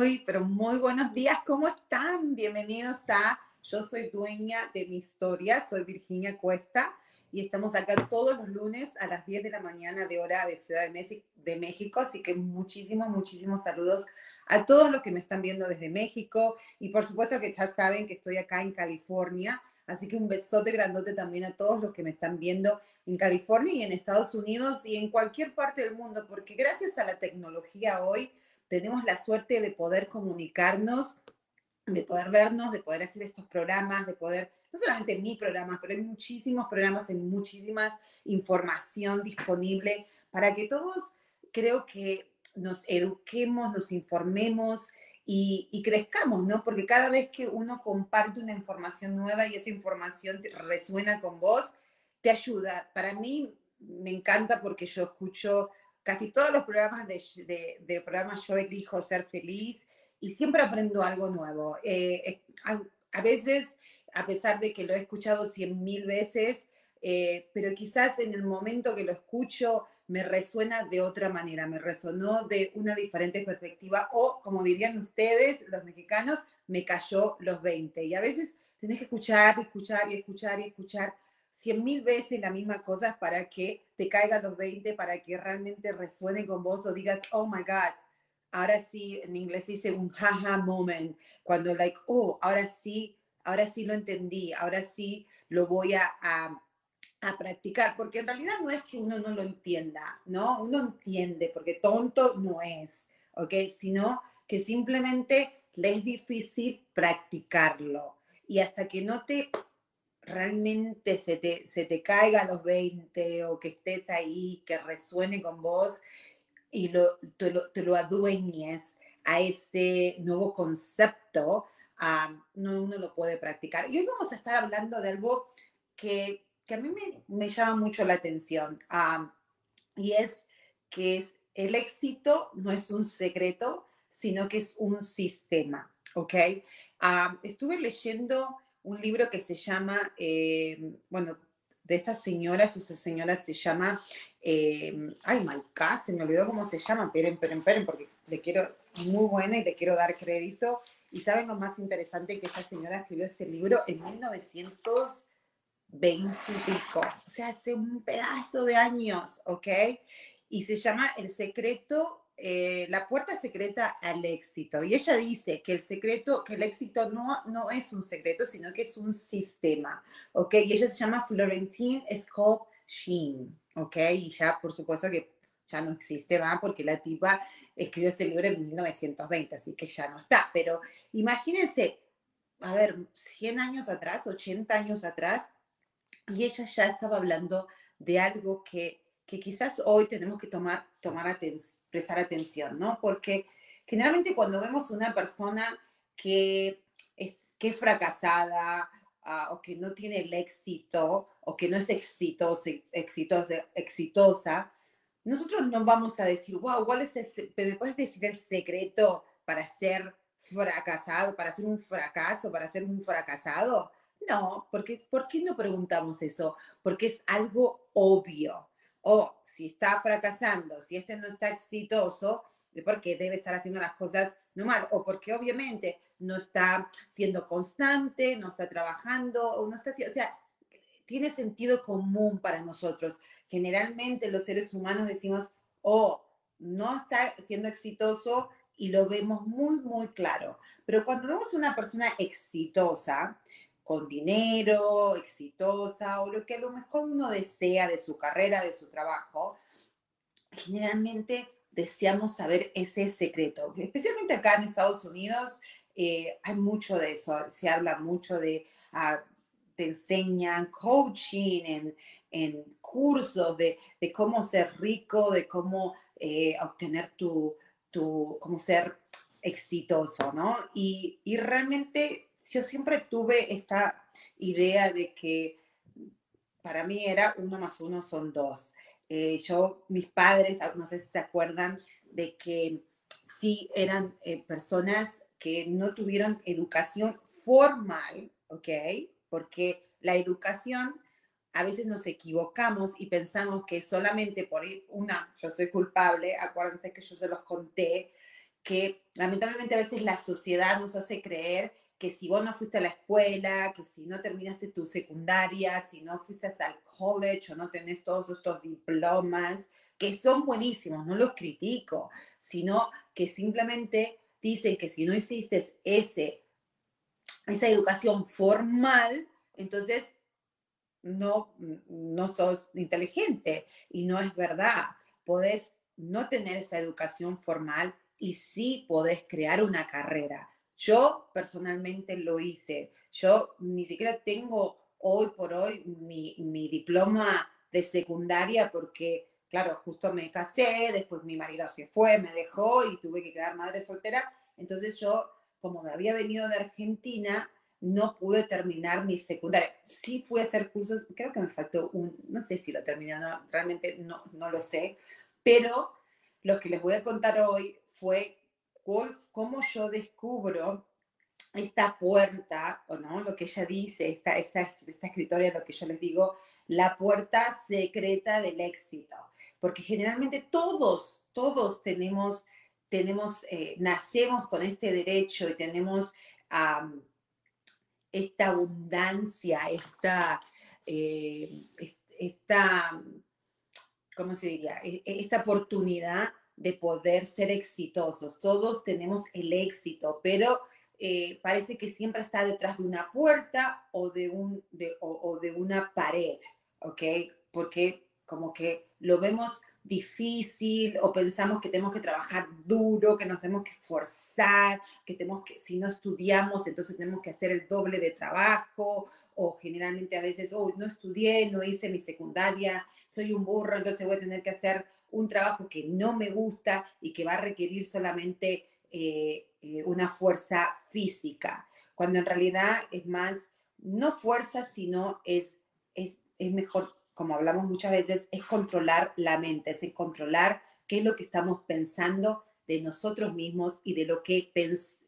Muy, pero muy buenos días. ¿Cómo están? Bienvenidos a Yo soy dueña de mi historia. Soy Virginia Cuesta y estamos acá todos los lunes a las 10 de la mañana de hora de Ciudad de México. Así que muchísimos, muchísimos saludos a todos los que me están viendo desde México. Y por supuesto que ya saben que estoy acá en California. Así que un besote grandote también a todos los que me están viendo en California y en Estados Unidos y en cualquier parte del mundo, porque gracias a la tecnología hoy tenemos la suerte de poder comunicarnos, de poder vernos, de poder hacer estos programas, de poder, no solamente mi programa, pero hay muchísimos programas, hay muchísimas información disponible para que todos creo que nos eduquemos, nos informemos y, crezcamos, ¿no? Porque cada vez que uno comparte una información nueva y esa información resuena con vos, te ayuda. Para mí me encanta porque yo escucho casi todos los programas de, de, programas yo elijo ser feliz y siempre aprendo algo nuevo. Eh, eh, a, veces, a pesar de que lo he escuchado cien mil veces, eh, pero quizás en el momento que lo escucho me resuena de otra manera, me resonó de una diferente perspectiva o, como dirían ustedes, los mexicanos, me cayó los 20. Y a veces tenés que escuchar, escuchar y escuchar y escuchar cien mil veces la misma cosa para que te caigan los 20, para que realmente resuene con vos o digas, oh my God, ahora sí, en inglés dice un haha moment, cuando like, oh, ahora sí, ahora sí lo entendí, ahora sí lo voy a, a, a, practicar, porque en realidad no es que uno no lo entienda, ¿no? Uno entiende, porque tonto no es, ¿ok? Sino que simplemente le es difícil practicarlo. Y hasta que no te realmente se te, se te caiga a los 20 o que estés ahí, que resuene con vos y lo, te, lo, te lo adueñes a ese nuevo concepto, no uno lo puede practicar. Y hoy vamos a estar hablando de algo que, que a mí me, me, llama mucho la atención y es que es, el éxito no es un secreto, sino que es un sistema, ¿ok? estuve leyendo un libro que se llama, eh, bueno, de esta señora, su señora se llama, eh, ay, Malca, se me olvidó cómo se llama, esperen, esperen, esperen, porque le quiero, muy buena y le quiero dar crédito. Y saben lo más interesante que esta señora escribió este libro en 1920 y pico, o sea, hace un pedazo de años, ¿ok? Y se llama El secreto eh, la puerta secreta al éxito. Y ella dice que el secreto, que el éxito no, no es un secreto, sino que es un sistema, ¿ok? Y ella se llama Florentine Scope Sheen, ¿ok? Y ya, por supuesto que ya no existe, ¿va? Porque la tipa escribió este libro en 1920, así que ya no está. Pero imagínense, a ver, 100 años atrás, 80 años atrás, y ella ya estaba hablando de algo que que quizás hoy tenemos que tomar, tomar aten prestar atención, ¿no? Porque generalmente cuando vemos una persona que es, que es fracasada uh, o que no tiene el éxito o que no es exitosa, exitosa, exitosa, nosotros no vamos a decir, wow, ¿cuál es el, ¿me puedes decir el secreto para ser fracasado, para ser un fracaso, para ser un fracasado? No, porque ¿por qué no preguntamos eso? Porque es algo obvio o si está fracasando, si este no está exitoso, porque debe estar haciendo las cosas no mal, o porque obviamente no está siendo constante, no está trabajando, o no está, o sea, tiene sentido común para nosotros. Generalmente los seres humanos decimos, oh, no está siendo exitoso y lo vemos muy, muy claro. Pero cuando vemos una persona exitosa, con dinero, exitosa o lo que a lo mejor uno desea de su carrera, de su trabajo, generalmente deseamos saber ese secreto. Especialmente acá en Estados Unidos eh, hay mucho de eso, se habla mucho de, ah, te enseñan coaching en, en cursos de, de, cómo ser rico, de cómo eh, obtener tu, tu, cómo ser exitoso, ¿no? Y, y realmente yo siempre tuve esta idea de que para mí era uno más uno son dos. Eh, yo, mis padres, ah, no sé si se acuerdan de que sí eran eh, personas que no tuvieron educación formal, ¿ok? Porque la educación, a veces nos equivocamos y pensamos que solamente por ir una, yo soy culpable, acuérdense que yo se los conté, que lamentablemente a veces la sociedad nos hace creer que si vos no fuiste a la escuela, que si no terminaste tu secundaria, si no fuiste al college o no tenés todos estos diplomas, que son buenísimos, no los critico, sino que simplemente dicen que si no hiciste ese, esa educación formal, entonces no, no sos inteligente y no es verdad. Podés no tener esa educación formal y sí podés crear una carrera. Yo personalmente lo hice. Yo ni siquiera tengo hoy por hoy mi, diploma de secundaria porque, claro, justo me casé, después mi marido se fue, me dejó y tuve que quedar madre soltera. Entonces yo, como me había venido de Argentina, no pude terminar mi secundaria. Sí fui a hacer cursos, creo que me faltó un, no sé si lo terminé, no, realmente no, no lo sé, pero lo que les voy a contar hoy fue cómo yo descubro esta puerta, o no, lo que ella dice, esta, esta, esta escritora, lo que yo les digo, la puerta secreta del éxito. Porque generalmente todos, todos tenemos, tenemos eh, nacemos con este derecho y tenemos esta abundancia, esta, eh, esta, ¿cómo se diría? E, esta oportunidad de poder ser exitosos. Todos tenemos el éxito, pero eh, parece que siempre está detrás de una puerta o de, un, o, de una pared, ¿ok? Porque como que lo vemos difícil o pensamos que tenemos que trabajar duro, que nos tenemos que forzar, que tenemos que, si no estudiamos, entonces tenemos que hacer el doble de trabajo, o generalmente a veces, oh, no estudié, no hice mi secundaria, soy un burro, entonces voy a tener que hacer un trabajo que no me gusta y que va a requerir solamente eh, eh, una fuerza física, cuando en realidad es más, no fuerza, sino es, es, es mejor, como hablamos muchas veces, es controlar la mente, es controlar qué es lo que estamos pensando de nosotros mismos y de lo que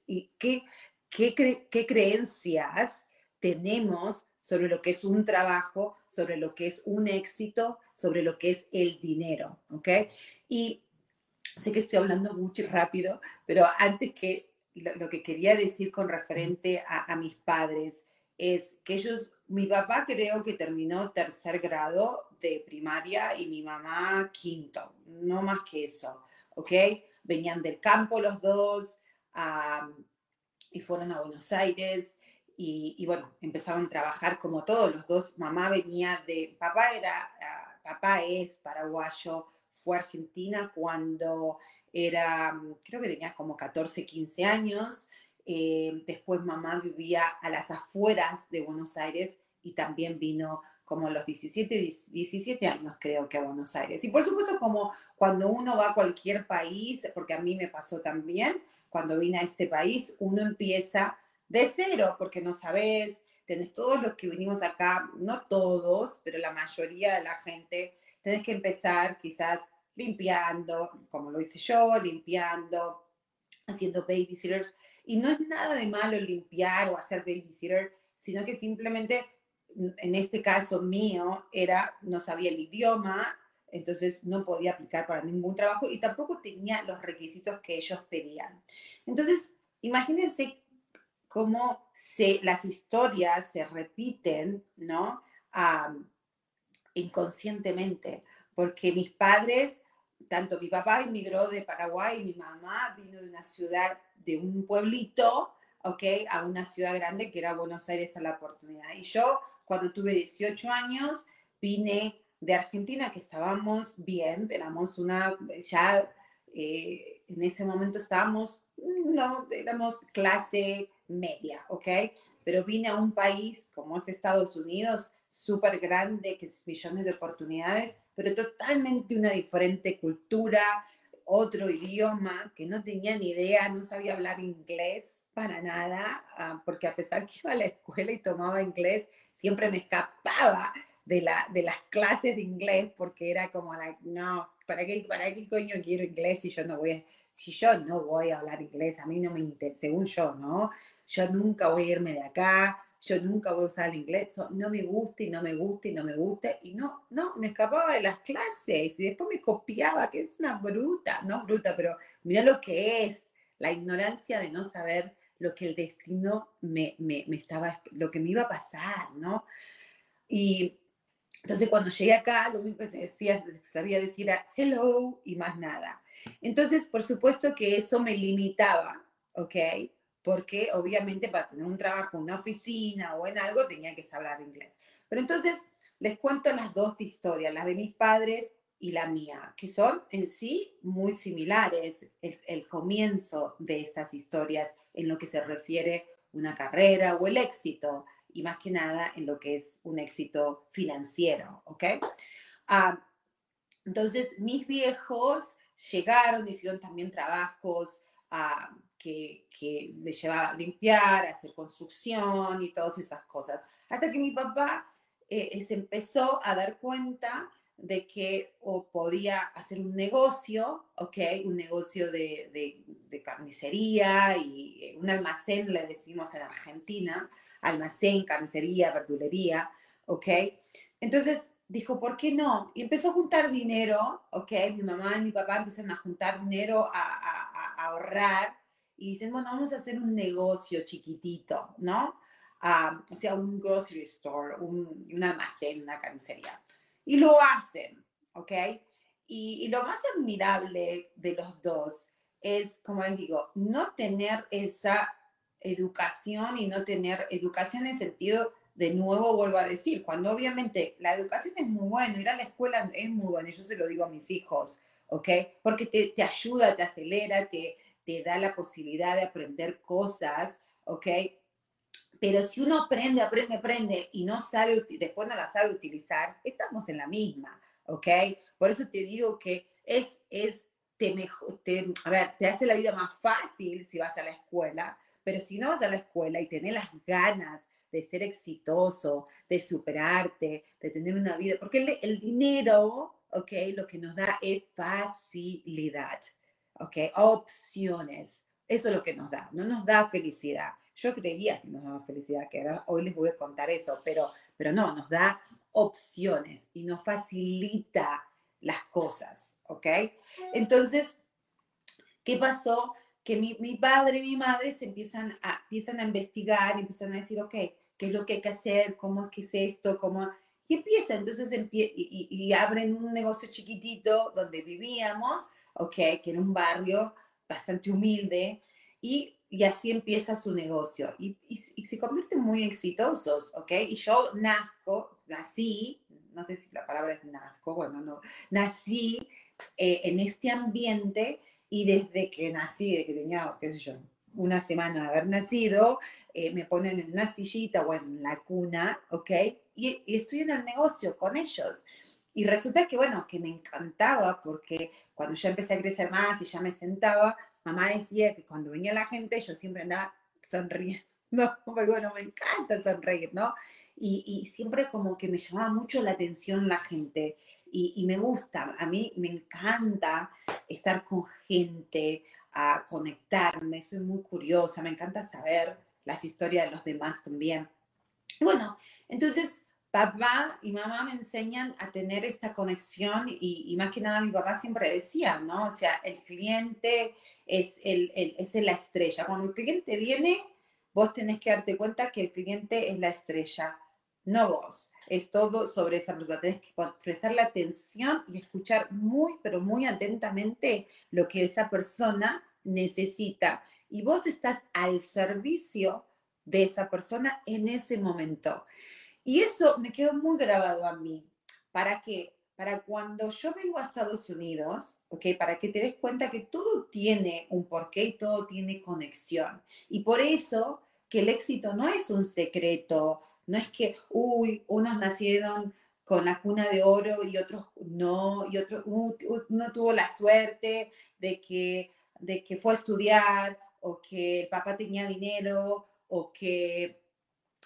y qué, qué, qué creencias tenemos sobre lo que es un trabajo, sobre lo que es un éxito, sobre lo que es el dinero, ¿ok? Y sé que estoy hablando mucho y rápido, pero antes que lo, que quería decir con referente a, mis padres es que ellos, mi papá creo que terminó tercer grado de primaria y mi mamá quinto, no más que eso, ¿ok? Venían del campo los dos y fueron a Buenos Aires y, bueno, empezaron a trabajar como todos los dos. Mamá venía de, papá era, ah, papá es paraguayo, fue a Argentina cuando era, creo que tenía como 14, 15 años. Eh, después mamá vivía a las afueras de Buenos Aires y también vino como los 17, 17 años creo que a Buenos Aires. Y por supuesto como cuando uno va a cualquier país, porque a mí me pasó también, cuando vine a este país, uno empieza de cero, porque no sabes, tenés todos los que venimos acá, no todos, pero la mayoría de la gente, tenés que empezar quizás limpiando, como lo hice yo, limpiando, haciendo babysitters. Y no es nada de malo limpiar o hacer babysitter, sino que simplemente, en este caso mío, era, no sabía el idioma, entonces no podía aplicar para ningún trabajo y tampoco tenía los requisitos que ellos pedían. Entonces, imagínense cómo se, las historias se repiten, ¿no? inconscientemente, porque mis padres tanto mi papá emigró de Paraguay mi mamá vino de una ciudad, de un pueblito, ¿ok? A una ciudad grande que era Buenos Aires a la oportunidad. Y yo, cuando tuve 18 años, vine de Argentina, que estábamos bien, éramos una, ya eh, en ese momento estábamos, no, éramos clase media, ¿ok? Pero vine a un país como es Estados Unidos, súper grande, que es millones de oportunidades, pero totalmente una diferente cultura, otro idioma, que no tenía ni idea, no sabía hablar inglés para nada, ah, porque a pesar que iba a la escuela y tomaba inglés, siempre me escapaba de, la, de las clases de inglés porque era como, like, no, ¿para qué, ¿para qué coño quiero inglés si yo no voy a, si yo no voy a hablar inglés? A mí no me interesa, según yo, ¿no? Yo nunca voy a irme de acá, yo nunca voy a usar el inglés, no me gusta y no me gusta y no me gusta, y no, no, me escapaba de las clases y después me copiaba, que es una bruta, no bruta, pero mira lo que es, la ignorancia de no saber lo que el destino me, me, me estaba, lo que me iba a pasar, ¿no? Y entonces cuando llegué acá, lo único que decía, sabía decir era hello y más nada. Entonces, por supuesto que eso me limitaba, ¿ok? porque obviamente para tener un trabajo en una oficina o en algo tenía que saber inglés. Pero entonces les cuento las dos historias, las de mis padres y la mía, que son en sí muy similares, el, el comienzo de estas historias en lo que se refiere una carrera o el éxito, y más que nada en lo que es un éxito financiero, ¿ok? Ah, entonces, mis viejos llegaron, hicieron también trabajos uh, que, que le llevaba a limpiar, a hacer construcción y todas esas cosas. Hasta que mi papá eh, se empezó a dar cuenta de que o podía hacer un negocio, ¿ok? Un negocio de, de, de, carnicería y eh, un almacén, le decimos en Argentina, almacén, carnicería, verdulería, ¿ok? Entonces dijo, ¿por qué no? Y empezó a juntar dinero, ¿ok? Mi mamá y mi papá empezaron a juntar dinero, a, ahorrar y dicen, bueno, vamos a hacer un negocio chiquitito, ¿no? Ah, o sea, un grocery store, un, un, almacén, una carnicería. Y lo hacen, ¿ok? Y, y, lo más admirable de los dos es, como les digo, no tener esa educación y no tener educación en sentido, de nuevo vuelvo a decir, cuando obviamente la educación es muy buena, ir a la escuela es muy bueno, yo se lo digo a mis hijos, ¿ok? Porque te, te ayuda, te acelera, te, te da la posibilidad de aprender cosas, ¿ok? Pero si uno aprende, aprende, aprende y no sabe, después no la sabe utilizar, estamos en la misma, ¿ok? Por eso te digo que es, es, te, mejor, te, a ver, te hace la vida más fácil si vas a la escuela, pero si no vas a la escuela y tenés las ganas de ser exitoso, de superarte, de tener una vida, porque el, dinero, ¿ok? Lo que nos da es facilidad. ¿ok? Opciones. Eso es lo que nos da, no nos da felicidad. Yo creía que nos daba felicidad, que hoy les voy a contar eso, pero, pero no, nos da opciones y nos facilita las cosas, ¿ok? Entonces, ¿qué pasó? Que mi, mi, padre y mi madre se empiezan a, empiezan a investigar, empiezan a decir, ok, ¿qué es lo que hay que hacer? ¿Cómo es que es esto? ¿Cómo? Y empieza, entonces, empie y, y, abren un negocio chiquitito donde vivíamos, ¿ok? Que era un barrio bastante humilde y, y así empieza su negocio y, y, y, se convierten muy exitosos, ¿ok? Y yo nazco, nací, no sé si la palabra es nazco, bueno, no, nací eh, en este ambiente y desde que nací, desde que tenía, qué sé yo, una semana de haber nacido, eh, me ponen en una sillita o en la cuna, ¿ok? Y, y estoy en el negocio con ellos. Y resulta que, bueno, que me encantaba porque cuando ya empecé a crecer más y ya me sentaba, mamá decía que cuando venía la gente yo siempre andaba sonriendo, porque bueno, me encanta sonreír, ¿no? Y, y siempre como que me llamaba mucho la atención la gente y, me gusta, a mí me encanta estar con gente, a conectarme, soy muy curiosa, me encanta saber las historias de los demás también. Bueno, entonces papá y mamá me enseñan a tener esta conexión y, más que nada mi papá siempre decía, ¿no? O sea, el cliente es, el, es la estrella. Cuando el cliente viene, vos tenés que darte cuenta que el cliente es la estrella. no vos. Es todo sobre esa persona. Tienes que prestarle atención y escuchar muy, pero muy atentamente lo que esa persona necesita. Y vos estás al servicio de esa persona en ese momento. Y eso me quedó muy grabado a mí. ¿Para qué? Para cuando yo vengo a Estados Unidos, ¿ok? Para que te des cuenta que todo tiene un porqué y todo tiene conexión. Y por eso que el éxito no es un secreto, no es que, uy, unos nacieron con la cuna de oro y otros no, y otro, uno tuvo la suerte de que, de que fue a estudiar o que el papá tenía dinero o que,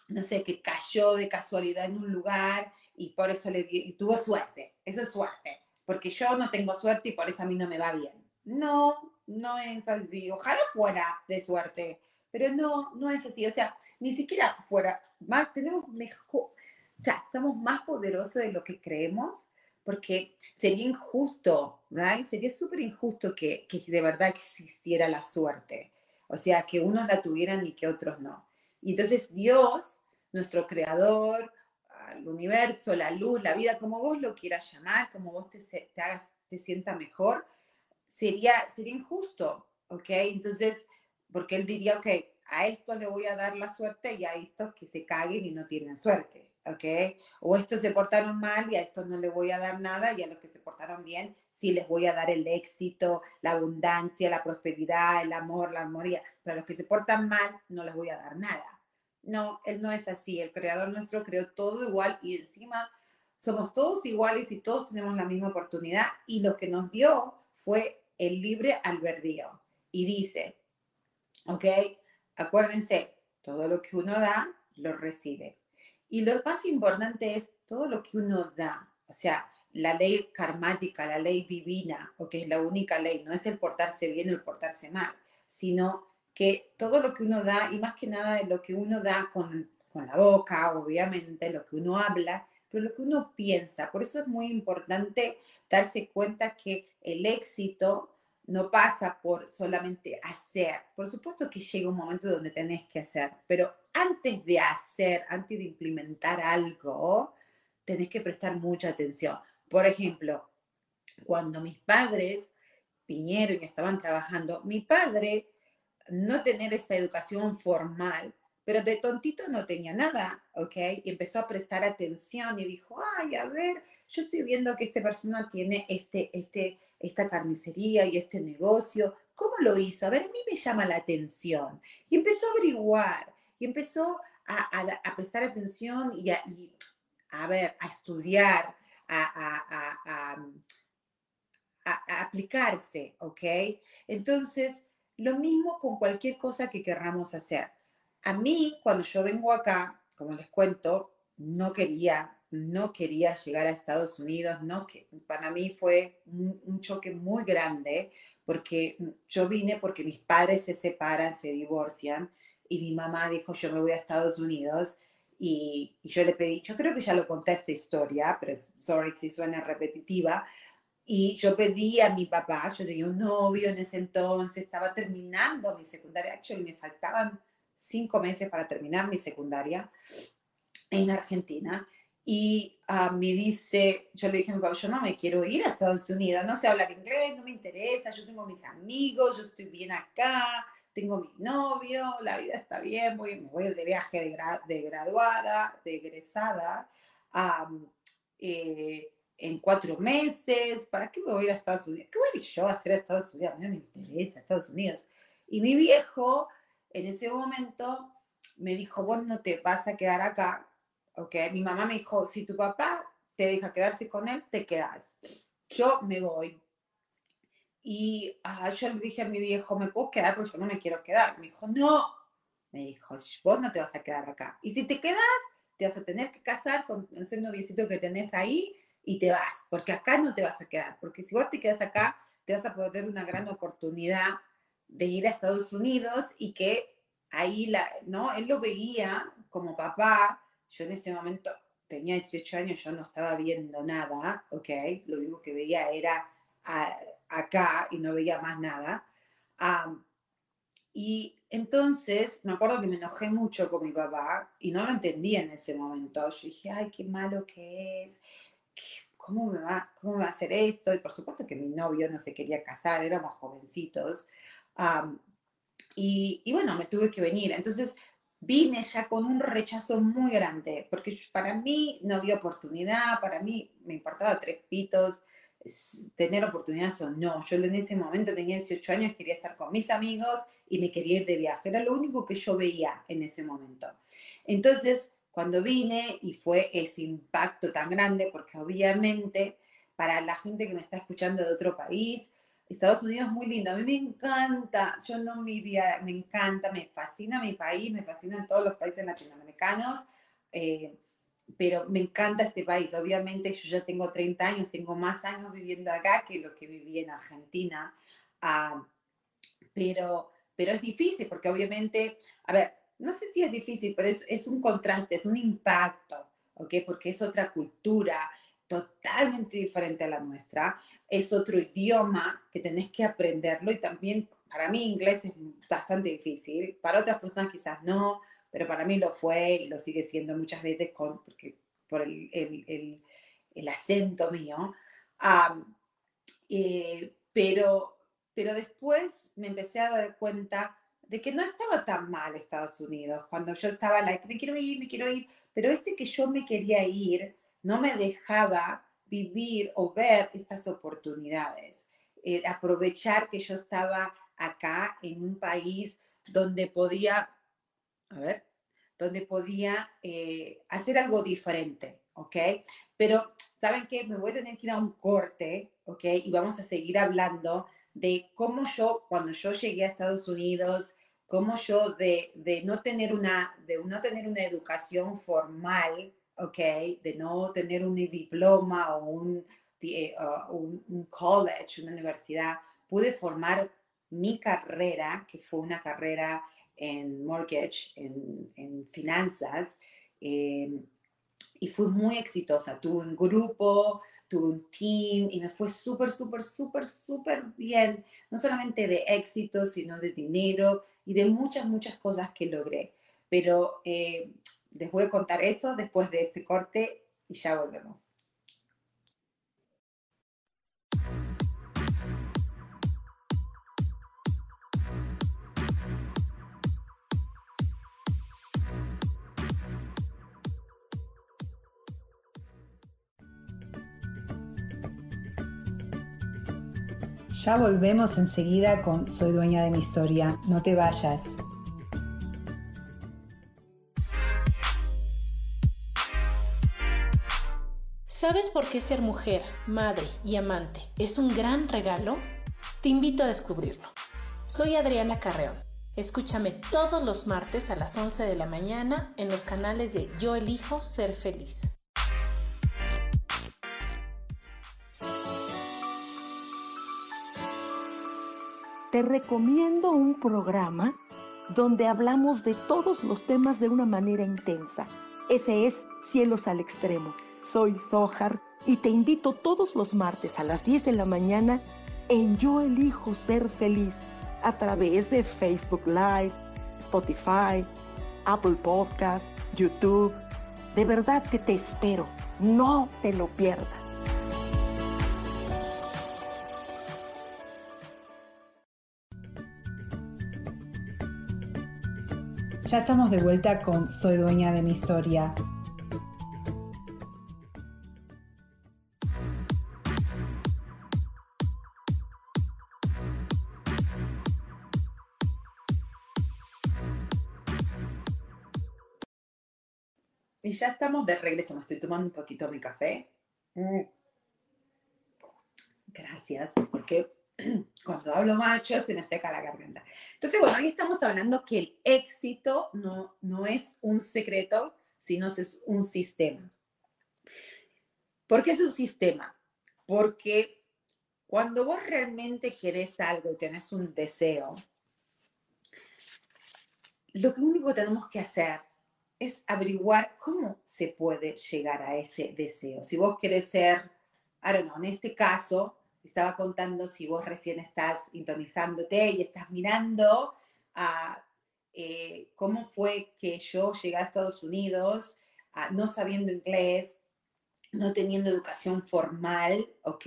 no sé, que cayó de casualidad en un lugar y por eso le tuvo suerte. Eso es suerte, porque yo no tengo suerte y por eso a mí no me va bien. No, no es así. Ojalá fuera de suerte, pero no, no es así. O sea, ni siquiera fuera, más, tenemos mejor, o sea, estamos más poderosos de lo que creemos, porque sería injusto, ¿right? Sería súper injusto que, que de verdad existiera la suerte. O sea, que unos la tuvieran y que otros no. Y entonces Dios, nuestro creador, el universo, la luz, la vida, como vos lo quieras llamar, como vos te, te hagas, te sienta mejor, sería, sería injusto, ¿ok? Entonces, porque él diría, ok, a estos le voy a dar la suerte y a estos que se caguen y no tienen suerte, ¿ok? O estos se portaron mal y a estos no le voy a dar nada y a los que se portaron bien sí les voy a dar el éxito, la abundancia, la prosperidad, el amor, la armonía, pero a los que se portan mal no les voy a dar nada. No, él no es así, el creador nuestro creó todo igual y encima somos todos iguales y todos tenemos la misma oportunidad y lo que nos dio fue el libre albedrío. Y dice, ¿Ok? Acuérdense, todo lo que uno da, lo recibe. Y lo más importante es todo lo que uno da. O sea, la ley karmática, la ley divina, o que es la única ley, no es el portarse bien o el portarse mal, sino que todo lo que uno da, y más que nada lo que uno da con, con la boca, obviamente, lo que uno habla, pero lo que uno piensa. Por eso es muy importante darse cuenta que el éxito no pasa por solamente hacer. Por supuesto que llega un momento donde tenés que hacer, pero antes de hacer, antes de implementar algo, tenés que prestar mucha atención. Por ejemplo, cuando mis padres vinieron y estaban trabajando, mi padre no tener esa educación formal, pero de tontito no tenía nada, ¿ok? Y empezó a prestar atención y dijo, ay, a ver, yo estoy viendo que esta persona tiene este, este, esta carnicería y este negocio. ¿Cómo lo hizo? A ver, a mí me llama la atención. Y empezó a averiguar y empezó a, prestar atención y a, ver, a estudiar, a, aplicarse, ¿ok? Entonces, lo mismo con cualquier cosa que querramos hacer. A mí, cuando yo vengo acá, como les cuento, no quería no quería llegar a Estados Unidos, no, que para mí fue un, choque muy grande porque yo vine porque mis padres se separan, se divorcian y mi mamá dijo yo me voy a Estados Unidos y, yo le pedí, yo creo que ya lo conté esta historia, pero sorry si suena repetitiva, y yo pedí a mi papá, yo tenía un novio en ese entonces, estaba terminando mi secundaria, actually me faltaban cinco meses para terminar mi secundaria en Argentina, y uh, me dice, yo le dije a mi papá, yo no me quiero ir a Estados Unidos, no sé hablar inglés, no me interesa, yo tengo mis amigos, yo estoy bien acá, tengo mi novio, la vida está bien, voy, me voy de viaje de, de graduada, de egresada, eh, en cuatro meses, ¿para qué me voy a ir a Estados Unidos? ¿Qué voy yo a hacer a Estados Unidos? No me interesa Estados Unidos. Y mi viejo, en ese momento, me dijo, vos no te vas a quedar acá, ¿ok? Mi mamá me dijo, si tu papá te deja quedarse con él, te quedas. Yo me voy. Y ah, yo le dije a mi viejo, ¿me puedo quedar? Porque yo no me quiero quedar. Me dijo, no. Me dijo, vos no te vas a quedar acá. Y si te quedas, te vas a tener que casar con ese noviecito que tenés ahí y te vas, porque acá no te vas a quedar. Porque si vos te quedas acá, te vas a poder una gran oportunidad de ir a Estados Unidos y que ahí, la, ¿no? Él lo veía como papá, yo en ese momento tenía 18 años, yo no estaba viendo nada, ¿ok? Lo único que veía era acá y no veía más nada. y entonces me acuerdo que me enojé mucho con mi papá y no lo entendía en ese momento. Yo dije, ay, qué malo que es, ¿cómo me va, cómo me va a hacer esto? Y por supuesto que mi novio no se quería casar, éramos jovencitos. y, y, bueno, me tuve que venir. Entonces vine ya con un rechazo muy grande, porque para mí no había oportunidad, para mí me importaba tres pitos tener oportunidades o no. Yo en ese momento tenía 18 años, quería estar con mis amigos y me quería ir de viaje. Era lo único que yo veía en ese momento. Entonces, cuando vine y fue ese impacto tan grande, porque obviamente para la gente que me está escuchando de otro país, Estados Unidos es muy lindo, a mí me encanta, yo no me iría, me encanta, me fascina mi país, me fascinan todos los países latinoamericanos, eh, pero me encanta este país. Obviamente yo ya tengo 30 años, tengo más años viviendo acá que lo que viví en Argentina, ah, pero, pero es difícil porque obviamente, a ver, no sé si es difícil, pero es, es un contraste, es un impacto, ¿ok? Porque es otra cultura, totalmente diferente a la nuestra, es otro idioma que tenés que aprenderlo y también para mí inglés es bastante difícil, para otras personas quizás no, pero para mí lo fue y lo sigue siendo muchas veces con, porque, por el, el, el, acento mío. Eh, pero, pero después me empecé a dar cuenta de que no estaba tan mal Estados Unidos, cuando yo estaba, like, me quiero ir, me quiero ir, pero este que yo me quería ir, no me dejaba vivir o ver estas oportunidades, eh, aprovechar que yo estaba acá en un país donde podía, a ver, donde podía eh, hacer algo diferente, ¿ok? Pero, ¿saben qué? Me voy a tener que ir a un corte, ¿ok? Y vamos a seguir hablando de cómo yo, cuando yo llegué a Estados Unidos, cómo yo de, de no tener una, de no tener una educación formal, ¿ok? De no tener un diploma o eh, uh, un, college, una universidad, pude formar mi carrera, que fue una carrera en mortgage, en, finanzas, em, y fui muy exitosa. Tuve un grupo, tuve un team y me fue súper, súper, súper, súper bien, no solamente de éxito, sino de dinero y de muchas, muchas cosas que logré. Pero eh, les voy a contar eso después de este corte y ya volvemos. Ya volvemos enseguida con Soy dueña de mi historia. No te vayas. ¿Sabes por qué ser mujer, madre y amante es un gran regalo? Te invito a descubrirlo. Soy Adriana Carreón. Escúchame todos los martes a las 11 de la mañana en los canales de Yo elijo ser feliz. Te recomiendo un programa donde hablamos de todos los temas de una manera intensa. Ese es Cielos al Extremo soy Sohar y te invito todos los martes a las 10 de la mañana en Yo elijo ser feliz a través de Facebook Live, Spotify, Apple Podcast, YouTube. De verdad que te espero. No te lo pierdas. Ya estamos de vuelta con Soy dueña de mi historia. Y ya estamos de regreso. Me estoy tomando un poquito mi café. Mm. Gracias, porque cuando hablo macho se me seca la garganta. Entonces, bueno, hoy estamos hablando que el éxito no, no es un secreto, sino es un sistema. ¿Por qué es un sistema? Porque cuando vos realmente querés algo y tenés un deseo, lo único que tenemos que hacer es averiguar cómo se puede llegar a ese deseo. Si vos querés ser, don't know, en este caso, estaba contando si vos recién estás intonizándote y estás mirando a eh, cómo fue que yo llegué a Estados Unidos no sabiendo inglés, no teniendo educación formal, ¿ok?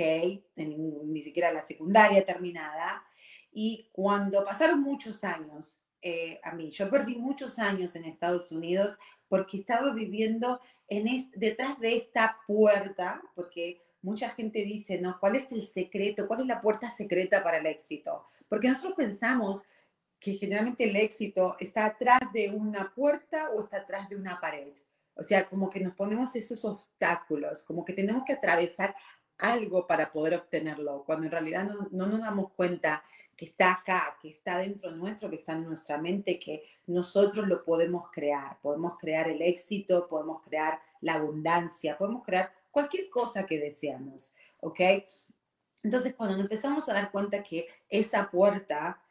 ni siquiera la secundaria terminada. Y cuando pasaron muchos años, eh, a mí, yo perdí muchos años en Estados Unidos porque estaba viviendo en detrás de esta puerta, porque mucha gente dice, ¿no? ¿Cuál es el secreto? ¿Cuál es la puerta secreta para el éxito? Porque nosotros pensamos que generalmente el éxito está atrás de una puerta o está atrás de una pared. O sea, como que nos ponemos esos obstáculos, como que tenemos que atravesar algo para poder obtenerlo, cuando en realidad no, no, nos damos cuenta que está acá, que está dentro nuestro, que está en nuestra mente, que nosotros lo podemos crear. Podemos crear el éxito, podemos crear la abundancia, podemos crear cualquier cosa que deseamos, ¿ok? Entonces, cuando empezamos a dar cuenta que esa puerta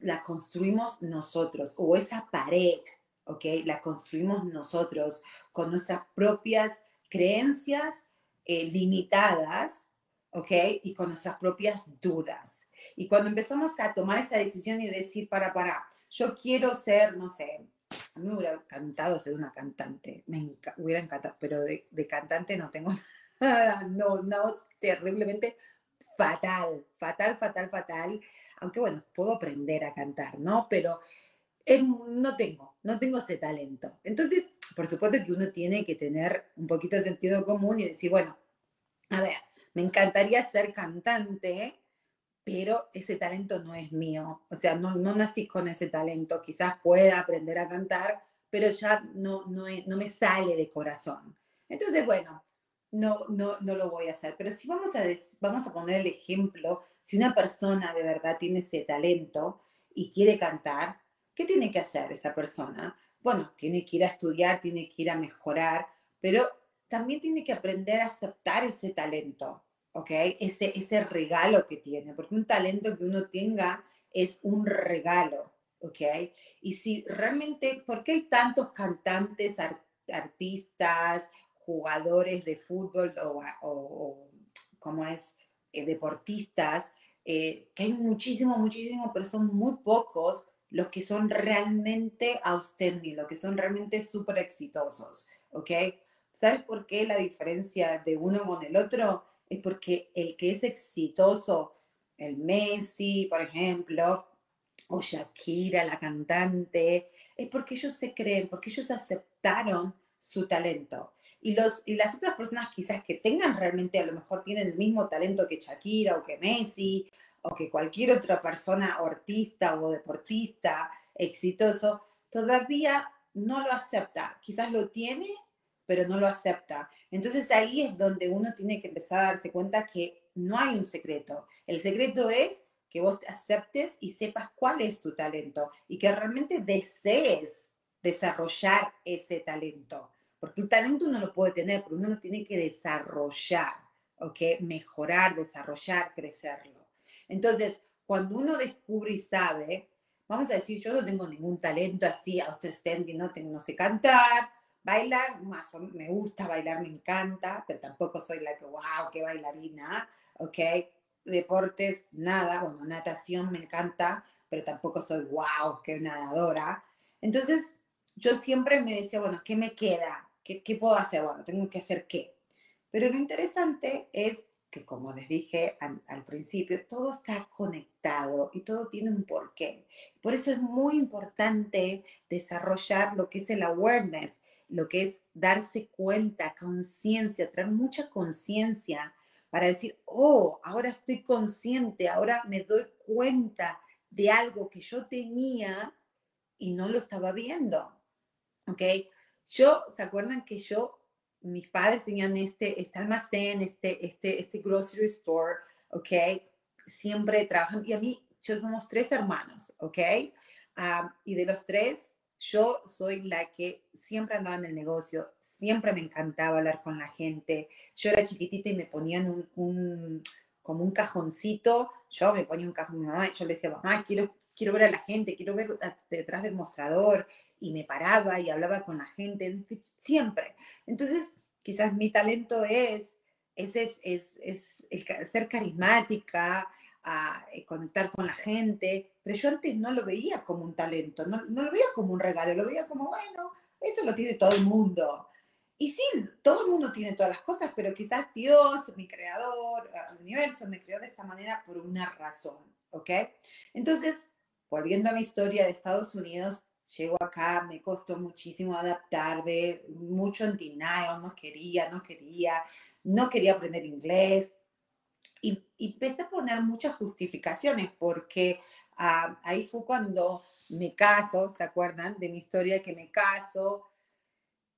la construimos nosotros o esa pared ¿ok? La construimos nosotros con nuestras propias creencias eh, limitadas, ¿ok? Y con nuestras propias dudas. Y cuando empezamos a tomar esa decisión y decir, para, para, yo quiero ser, no sé, a mí me hubiera encantado ser una cantante, me hubiera encantado, pero de, de cantante no tengo nada, no, no, terriblemente fatal, fatal, fatal, fatal. Aunque bueno, puedo aprender a cantar, ¿no? Pero no tengo, no tengo ese talento. Entonces, por supuesto que uno tiene que tener un poquito de sentido común y decir, bueno, a ver, me encantaría ser cantante, pero ese talento no es mío. O sea, no, no nací con ese talento. Quizás pueda aprender a cantar, pero ya no, no, no me sale de corazón. Entonces, bueno, no, no, no lo voy a hacer. Pero si vamos a, vamos a poner el ejemplo, si una persona de verdad tiene ese talento y quiere cantar, ¿Qué tiene que hacer esa persona? Bueno, tiene que ir a estudiar, tiene que ir a mejorar, pero también tiene que aprender a aceptar ese talento, ¿ok? Ese, ese regalo que tiene, porque un talento que uno tenga es un regalo, ¿ok? Y si realmente, ¿por qué hay tantos cantantes, artistas, jugadores de fútbol o, o, como es, eh, deportistas, eh, que hay muchísimo, muchísimo, pero son muy pocos los que son realmente outstanding, los que son realmente súper exitosos, ¿ok? ¿Sabes por qué la diferencia de uno con el otro? Es porque el que es exitoso, el Messi, por ejemplo, o Shakira, la cantante, es porque ellos se creen, porque ellos aceptaron su talento. Y, los, y las otras personas quizás que tengan realmente, a lo mejor tienen el mismo talento que Shakira o que Messi o que cualquier otra persona artista o deportista exitoso todavía no lo acepta. Quizás lo tiene, pero no lo acepta. Entonces ahí es donde uno tiene que empezar a darse cuenta que no hay un secreto. El secreto es que vos te aceptes y sepas cuál es tu talento y que realmente desees desarrollar ese talento. Porque el talento uno lo puede tener, pero uno lo tiene que desarrollar, ¿ok? Mejorar, desarrollar, crecerlo. Entonces, cuando uno descubre y sabe, vamos a decir, yo no tengo ningún talento así, outstanding, no, tengo, no sé cantar, bailar, más o, me gusta bailar, me encanta, pero tampoco soy la que, wow, qué bailarina, ¿ok? Deportes, nada, bueno, natación me encanta, pero tampoco soy, wow, qué nadadora. Entonces, yo siempre me decía, bueno, ¿qué me queda? ¿Qué, qué puedo hacer? Bueno, tengo que hacer qué. Pero lo interesante es que como les dije al, principio, todo está conectado y todo tiene un porqué. Por eso es muy importante desarrollar lo que es el awareness, lo que es darse cuenta, conciencia, traer mucha conciencia para decir, oh, ahora estoy consciente, ahora me doy cuenta de algo que yo tenía y no lo estaba viendo. ¿Ok? Yo, ¿se acuerdan que yo mis padres tenían este, este almacén, este, este, este grocery store, ¿ok? Siempre trabajan, y a mí, yo somos tres hermanos, ¿ok? Ah, y de los tres, yo soy la que siempre andaba en el negocio, siempre me encantaba hablar con la gente. Yo era chiquitita y me ponían un, un como un cajoncito, yo me ponía un cajón, mi mamá, yo le decía, mamá, quiero, quiero ver a la gente, quiero ver detrás del mostrador, y me paraba y hablaba con la gente, siempre. Entonces, quizás mi talento es, es, es, es, ser carismática, a eh, conectar con la gente, pero yo antes no lo veía como un talento, no, no lo veía como un regalo, lo veía como, bueno, eso lo tiene todo el mundo. Y sí, todo el mundo tiene todas las cosas, pero quizás Dios, mi creador, el universo, me creó de esta manera por una razón, ¿ok? Entonces, volviendo a mi historia de Estados Unidos, llego acá, me costó muchísimo adaptarme, mucho en denial, no quería, no quería, no quería aprender inglés. Y, empecé a poner muchas justificaciones porque ah, ahí fue cuando me caso, ¿se acuerdan de mi historia que me caso?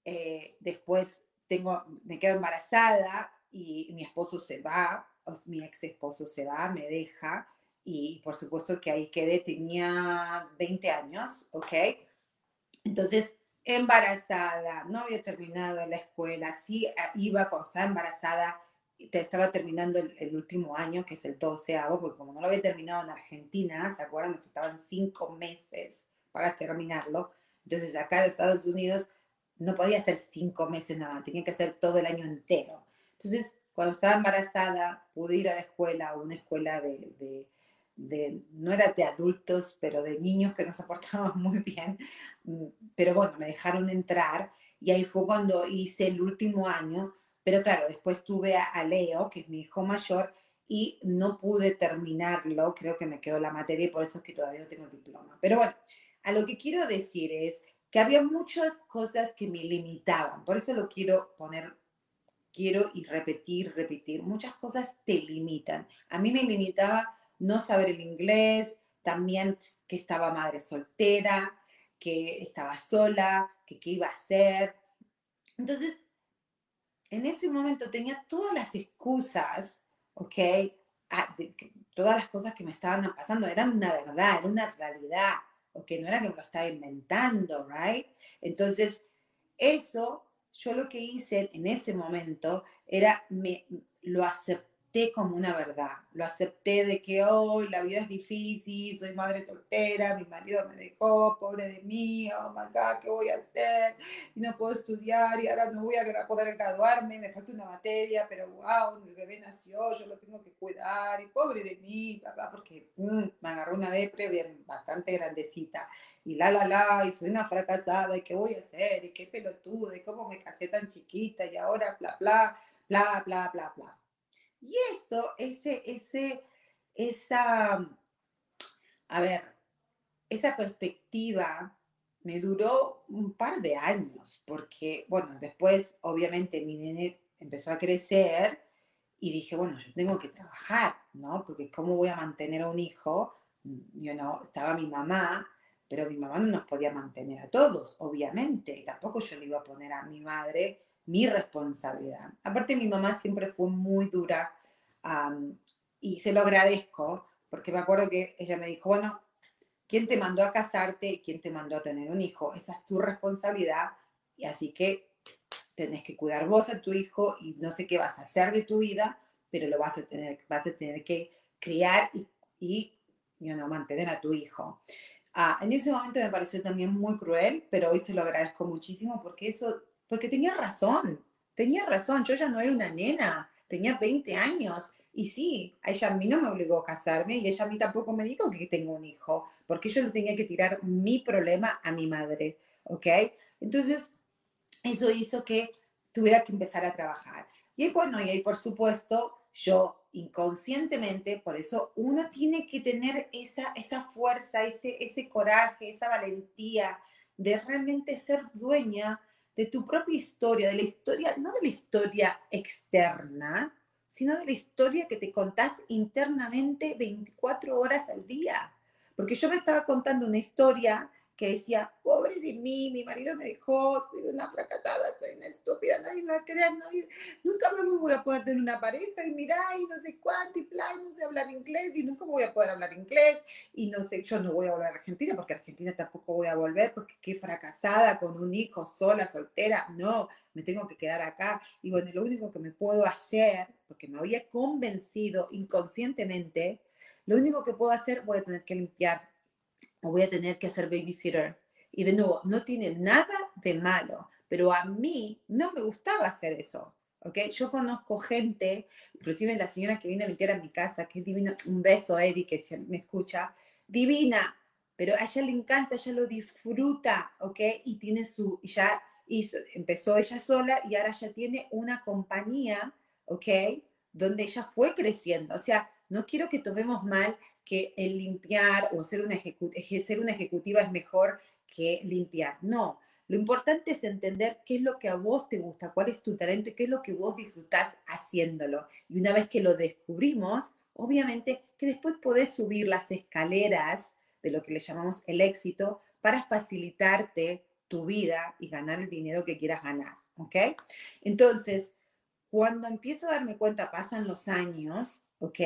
Eh, después tengo, me quedo embarazada y mi esposo se va, mi ex esposo se va, me deja y por supuesto que ahí quedé, tenía 20 años, ¿ok? Entonces, embarazada, no había terminado la escuela, sí eh, iba cuando estaba embarazada, estaba terminando el, último año, que es el 12 porque como no lo había terminado en Argentina, ¿se acuerdan? Me faltaban cinco meses para terminarlo. Entonces, acá en Estados Unidos no podía ser cinco meses nada tenía que ser todo el año entero. Entonces, cuando estaba embarazada, pude ir a la escuela, a una escuela de de, no era de adultos, pero de niños que nos aportaban muy bien. Mm, pero bueno, me dejaron entrar y ahí fue cuando hice el último año. Pero claro, después tuve a, Leo, que es mi hijo mayor, y no pude terminarlo. Creo que me quedó la materia y por eso es que todavía no tengo diploma. Pero bueno, a lo que quiero decir es que había muchas cosas que me limitaban. Por eso lo quiero poner quiero y repetir, repetir. Muchas cosas te limitan. A mí me limitaba no saber el inglés, también que estaba madre soltera, que estaba sola, que qué iba a hacer. Entonces, en ese momento tenía todas las excusas, ¿ok? Ah, todas las cosas que me estaban pasando eran una verdad, era una realidad, ¿ok? No era que me lo estaba inventando, ¿right? Entonces, eso, yo lo que hice en ese momento era, me lo acepté como una verdad. Lo acepté de que hoy la vida es difícil, soy madre soltera, mi marido me dejó, pobre de mí, oh my God, ¿qué voy a hacer? Y no puedo estudiar y ahora no voy a poder graduarme, me falta una materia, pero wow, mi bebé nació, yo lo tengo que cuidar y pobre de mí, porque mm, me agarró una depre bastante grandecita. Y la, la, la, y soy una fracasada, y qué voy a hacer, y qué pelotuda, y cómo me casé tan chiquita, y ahora bla, bla, bla, bla, bla, bla. Y eso, ese, ese, esa, a ver, esa perspectiva me duró un par de años, porque, bueno, después obviamente mi nene empezó a crecer y dije, bueno, yo tengo que trabajar, ¿no? Porque ¿cómo voy a mantener a un hijo? Yo no, estaba mi mamá, pero mi mamá no nos podía mantener a todos, obviamente, tampoco yo le iba a poner a mi madre mi responsabilidad. Aparte, mi mamá siempre fue muy dura y se lo agradezco, porque me acuerdo que ella me dijo, bueno, ¿quién te mandó a casarte y quién te mandó a tener un hijo? Esa es tu responsabilidad y así que tenés que cuidar vos a tu hijo y no sé qué vas a hacer de tu vida, pero lo vas a tener, vas a tener que criar y, y mantener a tu hijo. Ah, en ese momento me pareció también muy cruel, pero hoy se lo agradezco muchísimo porque eso, porque tenía razón, tenía razón, yo ya no era una nena, tenía 20 años y sí, ella a mí no me obligó a casarme y ella a mí tampoco me dijo que tengo un hijo, porque yo no tenía que tirar mi problema a mi madre, ¿ok? Entonces, eso hizo que tuviera que empezar a trabajar. Y bueno, y ahí por supuesto, yo inconscientemente, por eso uno tiene que tener esa, esa fuerza, ese, ese coraje, esa valentía de realmente ser dueña de tu propia historia, de la historia, no de la historia externa, sino de la historia que te contás internamente 24 horas al día. Porque yo me estaba contando una historia que decía, pobre de mí, mi marido me dejó, soy una fracasada, soy una estúpida, nadie me va a creer, nadie, nunca me voy a poder tener una pareja, y mira, y no sé cuánto, y bla, y no sé hablar inglés, y nunca voy a poder hablar inglés, y no sé, yo no voy a volver a Argentina, porque Argentina tampoco voy a volver, porque qué fracasada, con un hijo, sola, soltera, no, me tengo que quedar acá. Y bueno, lo único que me puedo hacer, porque me había convencido inconscientemente, lo único que puedo hacer, voy a tener que limpiar o voy a tener que hacer babysitter. Y de nuevo, no tiene nada de malo, pero a mí no me gustaba hacer eso. ¿ok? Yo conozco gente, inclusive la señora que viene a limpiar a mi casa, que es divina, un beso Eddie, que me escucha, divina, pero a ella le encanta, ella lo disfruta, ¿ok? Y tiene su, ya hizo, empezó ella sola y ahora ya tiene una compañía, ¿ok? Donde ella fue creciendo. O sea, no quiero que tomemos mal que el limpiar o ser una, ser una ejecutiva es mejor que limpiar. No, lo importante es entender qué es lo que a vos te gusta, cuál es tu talento y qué es lo que vos disfrutás haciéndolo. Y una vez que lo descubrimos, obviamente que después podés subir las escaleras de lo que le llamamos el éxito para facilitarte tu vida y ganar el dinero que quieras ganar. ¿Ok? Entonces, cuando empiezo a darme cuenta, pasan los años, ¿ok?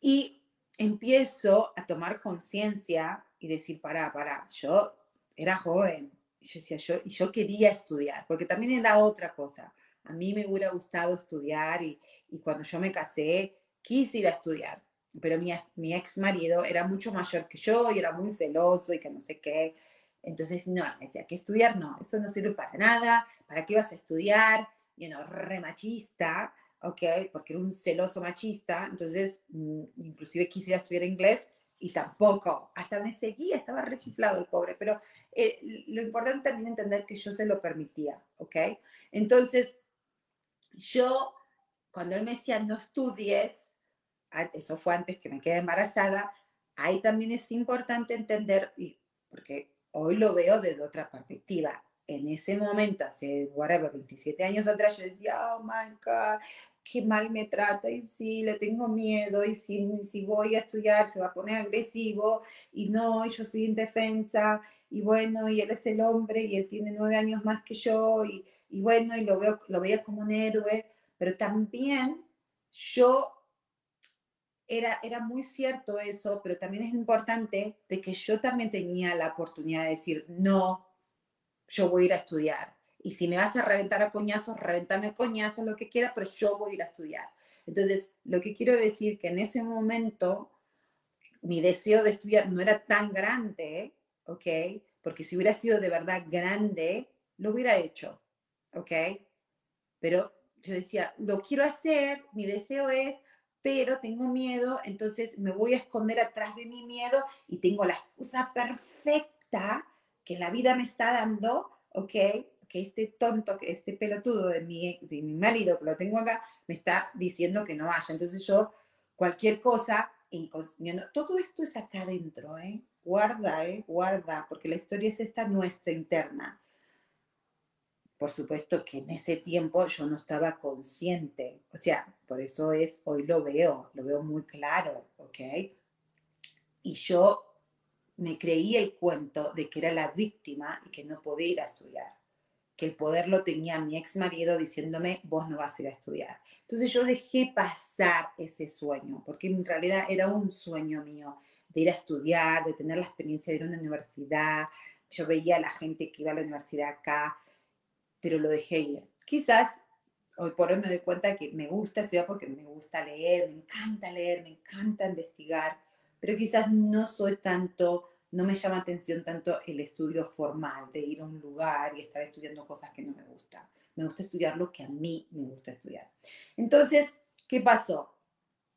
Y empiezo a tomar conciencia y decir, para, para, yo era joven. Y yo decía, yo, yo quería estudiar, porque también era otra cosa. A mí me hubiera gustado estudiar y, y cuando yo me casé, quise ir a estudiar. Pero mi, mi ex marido era mucho mayor que yo y era muy celoso y que no sé qué. Entonces, no, decía que estudiar no, eso no sirve para nada. ¿Para qué vas a estudiar? Y no, re machista, ¿ok? Porque era un celoso machista. Entonces, mm, inclusive quisiera estudiar inglés y tampoco, hasta me seguía, estaba rechiflado el pobre, pero eh, lo importante también entender que yo se lo permitía, ¿ok? Entonces, yo, cuando él me decía, no estudies, eso fue antes que me quedé embarazada, ahí también es importante entender, y, porque hoy lo veo desde otra perspectiva. En ese momento, hace, whatever, 27 años atrás, yo decía, oh my God, qué mal me trata y si le tengo miedo y si, si voy a estudiar se va a poner agresivo y no, yo soy indefensa y bueno, y él es el hombre y él tiene nueve años más que yo y, y bueno, y lo, veo, lo veía como un héroe, pero también yo era, era muy cierto eso, pero también es importante de que yo también tenía la oportunidad de decir, no, yo voy a ir a estudiar y si me vas a reventar a coñazos, reventame a coñazos, lo que quiera, pero yo voy a ir a estudiar. Entonces, lo que quiero decir que en ese momento mi deseo de estudiar no era tan grande, ¿ok? Porque si hubiera sido de verdad grande, lo hubiera hecho, ¿ok? Pero yo decía, lo quiero hacer, mi deseo es, pero tengo miedo, entonces me voy a esconder atrás de mi miedo y tengo la excusa perfecta que la vida me está dando, ¿ok? Que este tonto, que este pelotudo de mi, de mi marido que lo tengo acá, me está diciendo que no vaya. Entonces yo, cualquier cosa, todo esto es acá adentro, ¿eh? Guarda, ¿eh? Guarda, porque la historia es esta nuestra interna. Por supuesto que en ese tiempo yo no estaba consciente, o sea, por eso es, hoy lo veo, lo veo muy claro, ¿ok? Y yo me creí el cuento de que era la víctima y que no podía ir a estudiar que el poder lo tenía mi ex marido diciéndome, vos no vas a ir a estudiar. Entonces yo dejé pasar ese sueño, porque en realidad era un sueño mío de ir a estudiar, de tener la experiencia de ir a una universidad. Yo veía a la gente que iba a la universidad acá, pero lo dejé ir. Quizás hoy por hoy me doy cuenta que me gusta estudiar porque me gusta leer, me encanta leer, me encanta investigar, pero quizás no soy tanto no me llama atención tanto el estudio formal, de ir a un lugar y estar estudiando cosas que no me gustan. Me gusta estudiar lo que a mí me gusta estudiar. Entonces, ¿qué pasó?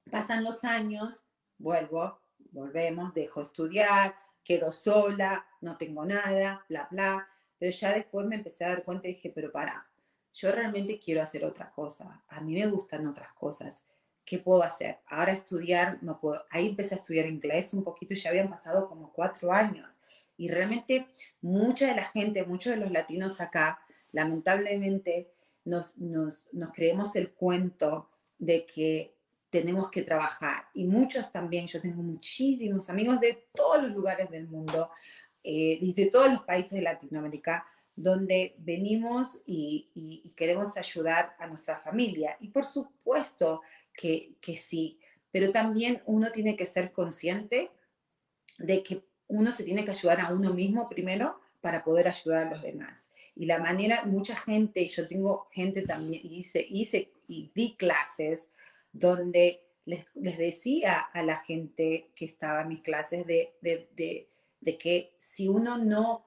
Pasan los años, vuelvo, volvemos, dejo estudiar, quedo sola, no tengo nada, bla, bla. Pero ya después me empecé a dar cuenta y dije, pero para, yo realmente quiero hacer otra cosa. A mí me gustan otras cosas. ¿Qué puedo hacer? Ahora estudiar, no puedo. Ahí empecé a estudiar inglés un poquito y ya habían pasado como cuatro años. Y realmente mucha de la gente, muchos de los latinos acá, lamentablemente, nos, nos, nos creemos el cuento de que tenemos que trabajar. Y muchos también, yo tengo muchísimos amigos de todos los lugares del mundo eh, y de todos los países de Latinoamérica, donde venimos y, y, queremos ayudar a nuestra familia. Y por supuesto, que, sí, pero también uno tiene que ser consciente de que uno se tiene que ayudar a uno mismo primero para poder ayudar a los demás. Y la manera, mucha gente, yo tengo gente también, hice, hice y di clases donde les, decía a la gente que estaba en mis clases de, de, de, que si uno no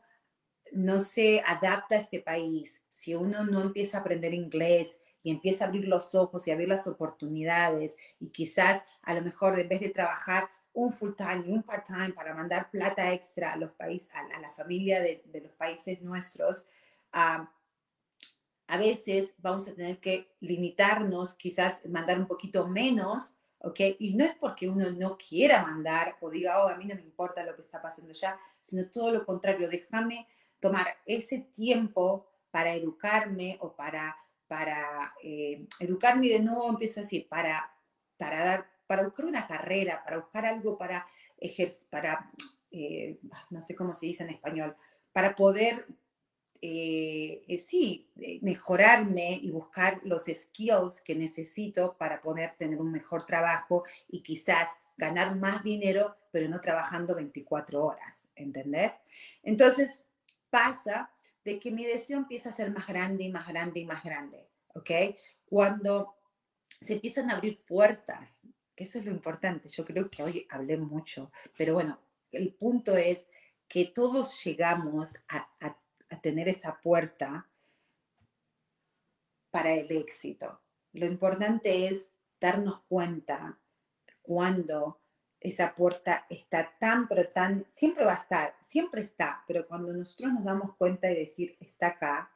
no se adapta a este país, si uno no empieza a aprender inglés y empieza a abrir los ojos y abrir las oportunidades y quizás a lo mejor en vez de trabajar un full time y un part time para mandar plata extra a los países, a, la familia de, los países nuestros, a veces vamos a tener que limitarnos, quizás mandar un poquito menos, ¿ok? Y no es porque uno no quiera mandar o diga, oh, a mí no me importa lo que está pasando ya, sino todo lo contrario, déjame tomar ese tiempo para educarme o para, para eh, educarme de nuevo, empiezo a decir, para, para, dar, para buscar una carrera, para buscar algo para ejercer, para, eh, no sé cómo se dice en español, para poder, eh, sí, mejorarme y buscar los skills que necesito para poder tener un mejor trabajo y quizás ganar más dinero, pero no trabajando 24 horas, ¿entendés? Entonces, pasa de que mi deseo empieza a ser más grande y más grande y más grande, ¿ok? Cuando se empiezan a abrir puertas, que eso es lo importante, yo creo que hoy hablé mucho, pero bueno, el punto es que todos llegamos a, a tener esa puerta para el éxito. Lo importante es darnos cuenta cuando esa puerta está tan, pero tan, siempre va a estar, siempre está, pero cuando nosotros nos damos cuenta y decir, está acá,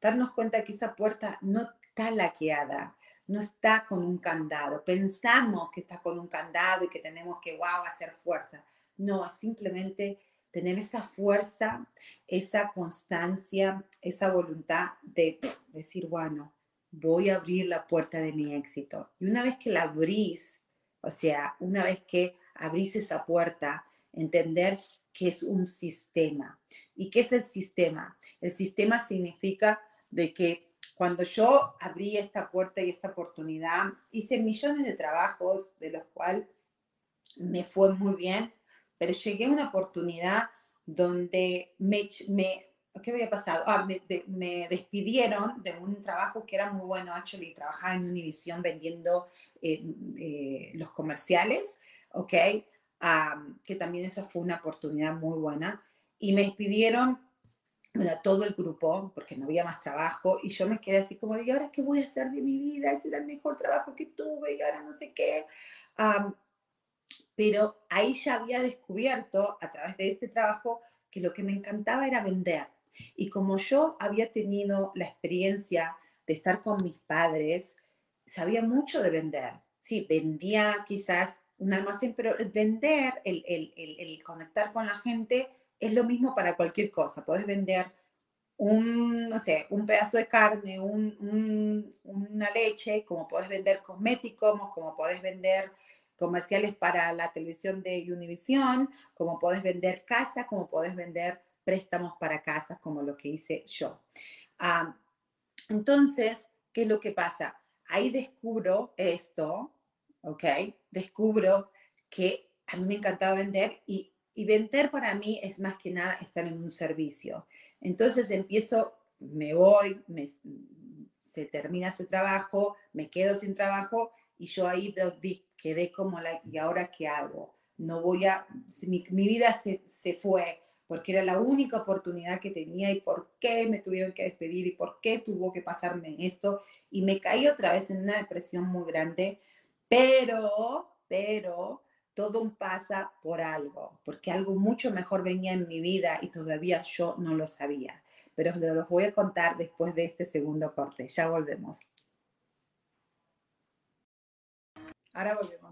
darnos cuenta que esa puerta no está laqueada, no está con un candado. Pensamos que está con un candado y que tenemos que, wow, hacer fuerza. No, simplemente tener esa fuerza, esa constancia, esa voluntad de decir, bueno, voy a abrir la puerta de mi éxito. Y una vez que la abrís, o sea, una vez que abrís esa puerta, entender que es un sistema. ¿Y qué es el sistema? El sistema significa de que cuando yo abrí esta puerta y esta oportunidad, hice millones de trabajos, de los cuales me fue muy bien, pero llegué a una oportunidad donde me, ¿qué había pasado? Ah, me, despidieron de un trabajo que era muy bueno, actually, trabajaba en Univision vendiendo eh, eh, los comerciales ¿ok? que también esa fue una oportunidad muy buena. Y me despidieron bueno, todo el grupo porque no había más trabajo y yo me quedé así como, ¿y ahora qué voy a hacer de mi vida? Ese era el mejor trabajo que tuve y ahora no sé qué. pero ahí ya había descubierto a través de este trabajo que lo que me encantaba era vender. Y como yo había tenido la experiencia de estar con mis padres, sabía mucho de vender. Sí, vendía quizás un almacén, pero vender, el, el, el, conectar con la gente es lo mismo para cualquier cosa. Puedes vender un, no sé, un pedazo de carne, un, una leche, como puedes vender cosméticos, como puedes vender comerciales para la televisión de Univision, como puedes vender casa, como puedes vender préstamos para casas, como lo que hice yo. Ah, entonces, ¿qué es lo que pasa? Ahí descubro esto, ¿ok? Descubro que a mí me encantaba vender y, vender para mí es más que nada estar en un servicio. Entonces empiezo, me voy, se termina ese trabajo, me quedo sin trabajo y yo ahí quedé como la, ¿y ahora qué hago? No voy a, mi, vida se, se fue porque era la única oportunidad que tenía y por qué me tuvieron que despedir y por qué tuvo que pasarme esto. Y me caí otra vez en una depresión muy grande pero, pero, todo pasa por algo, porque algo mucho mejor venía en mi vida y todavía yo no lo sabía. Pero os lo voy a contar después de este segundo corte. Ya volvemos. Ahora volvemos.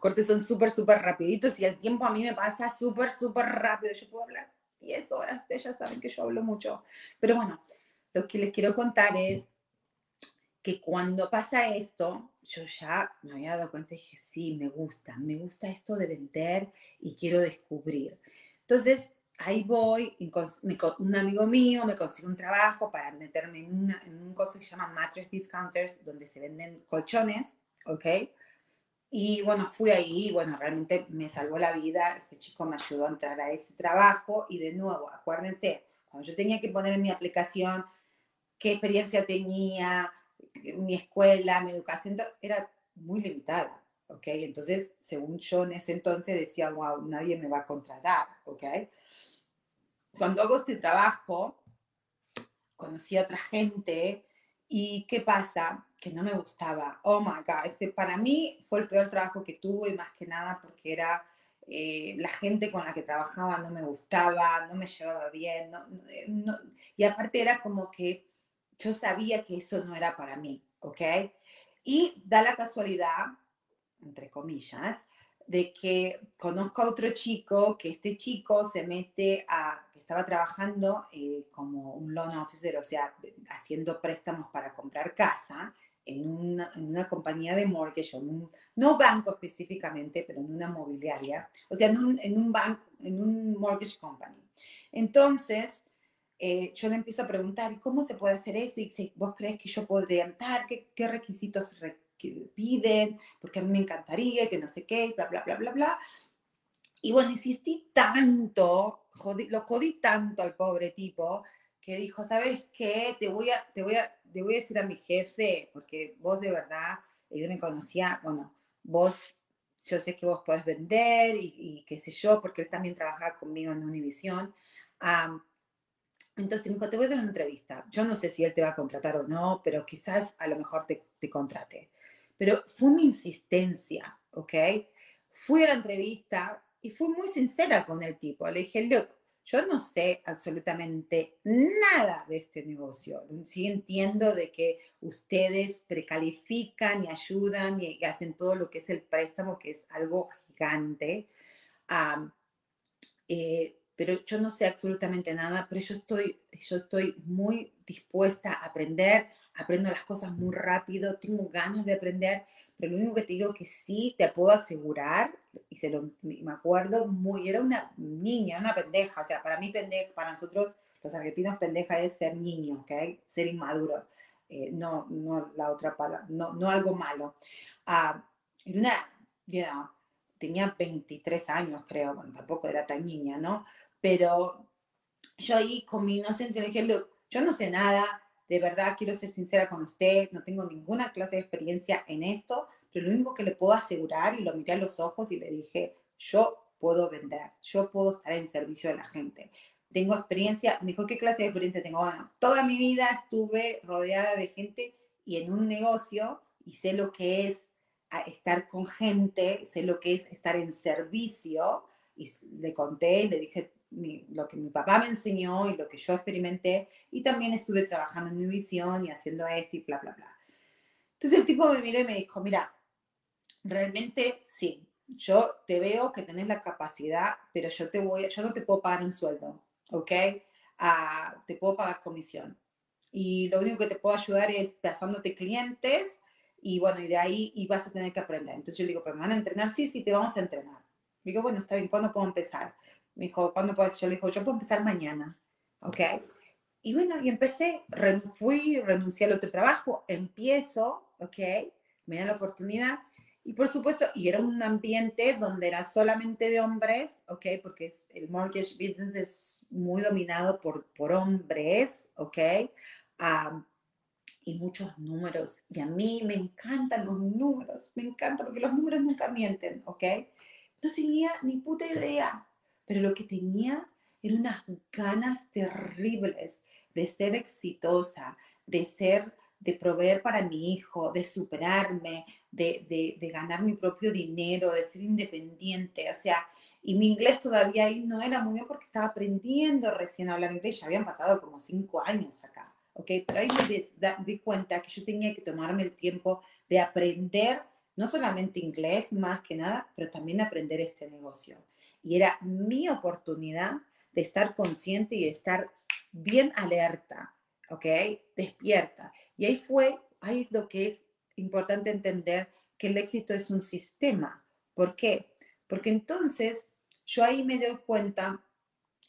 Cortes son súper, súper rapiditos y el tiempo a mí me pasa súper, súper rápido. Yo puedo hablar 10 horas, ustedes ya saben que yo hablo mucho. Pero bueno, lo que les quiero contar es que cuando pasa esto, yo ya me había dado cuenta y dije, sí, me gusta, me gusta esto de vender y quiero descubrir. Entonces, ahí voy, un amigo mío me consigue un trabajo para meterme en, en un cosa que se llama Mattress Discounters, donde se venden colchones, ¿ok? Y bueno, fui ahí y bueno, realmente me salvó la vida. Este chico me ayudó a entrar a ese trabajo y de nuevo, acuérdense, cuando yo tenía que poner en mi aplicación qué experiencia tenía, mi escuela, mi educación era muy limitada, ¿ok? Entonces, según yo en ese entonces decía, wow, nadie me va a contratar, ¿ok? Cuando hago este trabajo, conocí a otra gente y ¿qué pasa? Que no me gustaba. Oh my God, este para mí fue el peor trabajo que tuve, más que nada porque era eh, la gente con la que trabajaba no me gustaba, no me llevaba bien, no, y aparte era como que yo sabía que eso no era para mí, ¿ok? Y da la casualidad, entre comillas, de que conozco a otro chico, que este chico se mete a, estaba trabajando eh, como un loan officer, o sea, haciendo préstamos para comprar casa en una, en una compañía de mortgage, un, no banco específicamente, pero en una mobiliaria, o sea, en un, en un banco, en un mortgage company. Entonces, eh, yo le empiezo a preguntar, ¿cómo se puede hacer eso? Y si vos crees que yo podría entrar, ¿qué, qué requisitos piden? Porque a mí me encantaría, que no sé qué, bla, bla, bla, bla, bla. Y bueno, insistí tanto, lo jodí tanto al pobre tipo, que dijo, ¿sabes qué? Te voy a, te voy a, te voy a decir a mi jefe, porque vos de verdad, él me conocía, bueno, vos, yo sé que vos podés vender y, qué sé yo, porque él también trabajaba conmigo en Univision. Entonces me dijo, te voy a dar una entrevista. Yo no sé si él te va a contratar o no, pero quizás a lo mejor te, te contrate. Pero fue una insistencia, ¿ok? Fui a la entrevista y fui muy sincera con el tipo. Le dije, look, yo no sé absolutamente nada de este negocio. Sí entiendo de que ustedes precalifican y ayudan y, hacen todo lo que es el préstamo, que es algo gigante. eh, pero yo no sé absolutamente nada, pero yo estoy, yo estoy muy dispuesta a aprender, aprendo las cosas muy rápido, tengo ganas de aprender, pero lo único que te digo que sí te puedo asegurar, y se lo, me acuerdo muy, era una niña, una pendeja, o sea, para mí pendeja, para nosotros los argentinos pendeja es ser niño, ¿ok? Ser inmaduro, eh, no, no la otra palabra, no, no algo malo. Ah, era una, you tenía 23 años, creo, bueno, tampoco era tan niña, ¿no? Pero yo ahí con mi inocencia dije, Look, yo no sé nada, de verdad quiero ser sincera con usted, no tengo ninguna clase de experiencia en esto, pero lo único que le puedo asegurar, y lo miré a los ojos y le dije, yo puedo vender, yo puedo estar en servicio de la gente. Tengo experiencia, me dijo, ¿qué clase de experiencia tengo? Bueno, toda mi vida estuve rodeada de gente y en un negocio y sé lo que es estar con gente, sé lo que es estar en servicio y le conté y le dije lo que mi papá me enseñó y lo que yo experimenté y también estuve trabajando en mi visión y haciendo esto y bla, bla, bla. Entonces el tipo me miró y me dijo, mira, realmente sí, yo te veo que tenés la capacidad, pero yo, te voy, yo no te puedo pagar un sueldo, ¿ok? Ah, te puedo pagar comisión. Y lo único que te puedo ayudar es pasándote clientes y bueno, y de ahí y vas a tener que aprender. Entonces yo le digo, pero me van a entrenar, sí, sí, te vamos a entrenar. Digo, bueno, está bien, ¿cuándo puedo empezar? Me dijo, ¿cuándo puedes? Yo le digo, yo puedo empezar mañana, ¿ok? Y bueno, y empecé, fui, renuncié al otro trabajo, empiezo, ¿ok? Me dan la oportunidad. Y por supuesto, y era un ambiente donde era solamente de hombres, ¿ok? Porque es, el mortgage business es muy dominado por, por hombres, ¿ok? y muchos números. Y a mí me encantan los números, me encanta porque los números nunca mienten, ¿ok? No tenía ni puta idea, pero lo que tenía eran unas ganas terribles de ser exitosa, de ser, de proveer para mi hijo, de superarme, de, de, ganar mi propio dinero, de ser independiente. O sea, y mi inglés todavía ahí no era muy bien porque estaba aprendiendo recién a hablar inglés. Ya habían pasado como cinco años acá. ¿ok? Pero ahí me di cuenta que yo tenía que tomarme el tiempo de aprender no solamente inglés, más que nada, pero también aprender este negocio. Y era mi oportunidad de estar consciente y de estar bien alerta, ¿ok? Despierta. Y ahí fue, ahí es lo que es importante entender que el éxito es un sistema. ¿Por qué? Porque entonces yo ahí me doy cuenta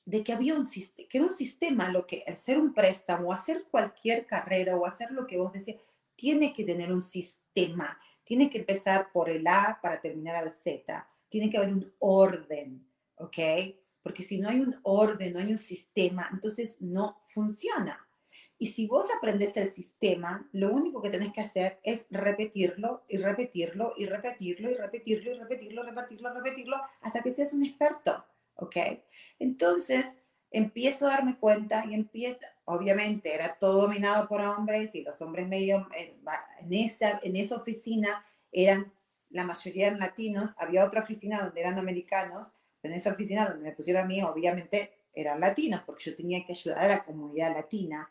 de que había un sistema, que era un sistema, lo que hacer un préstamo, hacer cualquier carrera o hacer lo que vos decís, tiene que tener un sistema, tiene que empezar por el A para terminar al Z, tiene que haber un orden, ¿ok? Porque si no hay un orden, no hay un sistema, entonces no funciona. Y si vos aprendes el sistema, lo único que tenés que hacer es repetirlo y repetirlo y repetirlo y repetirlo y repetirlo, repetirlo, repetirlo, hasta que seas un experto. ¿ok? Entonces, empiezo a darme cuenta y empieza, obviamente era todo dominado por hombres y los hombres medio, eh, en esa, en esa oficina eran, la mayoría eran latinos, había otra oficina donde eran americanos, en esa oficina donde me pusieron a mí, obviamente eran latinos, porque yo tenía que ayudar a la comunidad latina.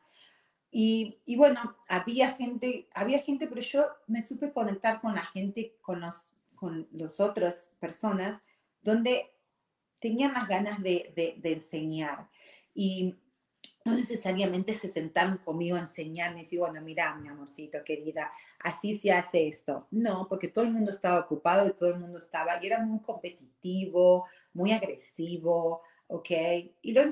Y, y, bueno, había gente, había gente, pero yo me supe conectar con la gente, con los, con los otras personas, donde tenían más ganas de, de, enseñar. Y no necesariamente se sentaron conmigo a enseñarme y decir, bueno, mira, mi amorcito, querida, así se hace esto. No, porque todo el mundo estaba ocupado y todo el mundo estaba, y era muy competitivo, muy agresivo, ¿ok? Y lo,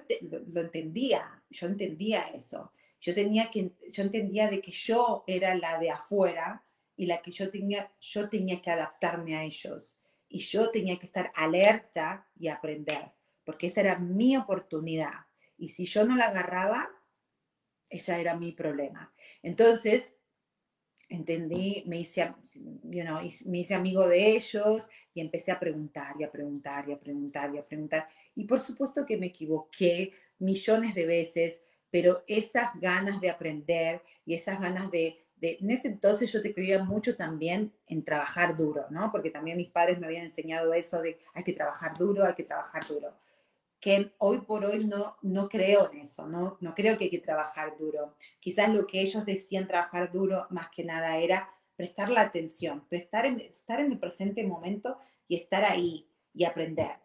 lo, entendía, yo entendía eso. Yo, tenía que, yo entendía de que yo era la de afuera y la que yo tenía, yo tenía que adaptarme a ellos y yo tenía que estar alerta y aprender, porque esa era mi oportunidad. Y si yo no la agarraba, ese era mi problema. Entonces, entendí, me hice, me hice amigo de ellos y empecé a preguntar y a preguntar y a preguntar y a preguntar. Y por supuesto que me equivoqué millones de veces, pero esas ganas de aprender y esas ganas de, en ese entonces yo te creía mucho también en trabajar duro, ¿no? Porque también mis padres me habían enseñado eso de hay que trabajar duro, hay que trabajar duro. Que hoy por hoy no, no creo en eso, ¿no? no creo que hay que trabajar duro. Quizás lo que ellos decían trabajar duro más que nada era prestar la atención, prestar estar en el presente momento y estar ahí y aprender.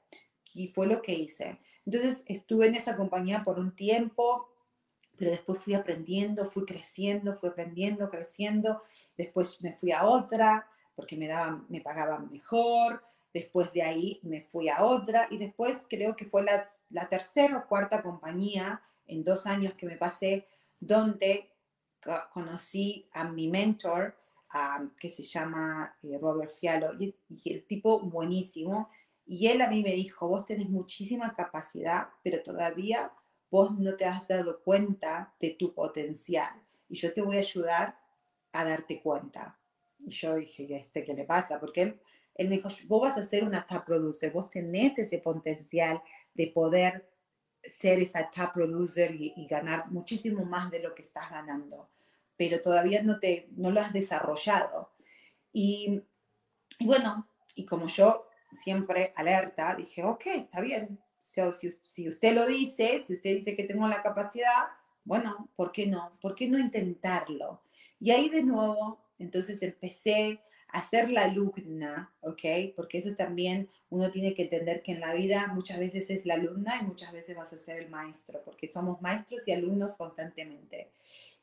Y fue lo que hice. Entonces estuve en esa compañía por un tiempo, pero después fui aprendiendo, fui creciendo, fui aprendiendo, creciendo, después me fui a otra porque me, daban, me pagaban mejor, después de ahí me fui a otra y después creo que fue la, tercera o cuarta compañía en dos años que me pasé donde conocí a mi mentor, que se llama eh, Robert Fialo, y, el tipo buenísimo, y él a mí me dijo, vos tenés muchísima capacidad, pero todavía vos no te has dado cuenta de tu potencial y yo te voy a ayudar a darte cuenta. Y yo dije, ¿y este qué le pasa? Porque él, él me dijo, vos vas a ser una top producer, vos tenés ese potencial de poder ser esa top producer y, ganar muchísimo más de lo que estás ganando, pero todavía no, te, no lo has desarrollado. Y, bueno, y como yo siempre alerta, dije, ok, está bien. si, si usted lo dice, si usted dice que tengo la capacidad, bueno, ¿por qué no? ¿Por qué no intentarlo? Y ahí de nuevo, entonces empecé a ser la alumna, ¿ok? Porque eso también uno tiene que entender que en la vida muchas veces es la alumna y muchas veces vas a ser el maestro, porque somos maestros y alumnos constantemente.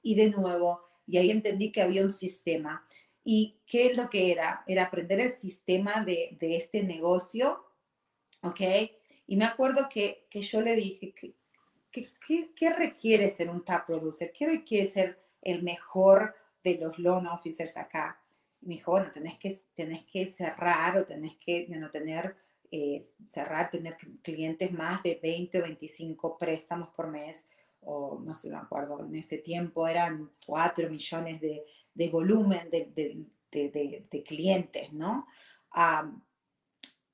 Y de nuevo, y ahí entendí que había un sistema. ¿Y qué es lo que era? Era aprender el sistema de, de este negocio, ¿ok? Y me acuerdo que, que yo le dije, que, ¿qué, requiere ser un top producer? ¿Qué requiere ser el mejor de los loan officers acá? Y me dijo, bueno, tenés que, tenés que cerrar o tenés que no tener, eh, cerrar, tener clientes más de 20 o 25 préstamos por mes, o no sé, me acuerdo, en ese tiempo eran 4 millones de, de volumen de, de, de, clientes, ¿no?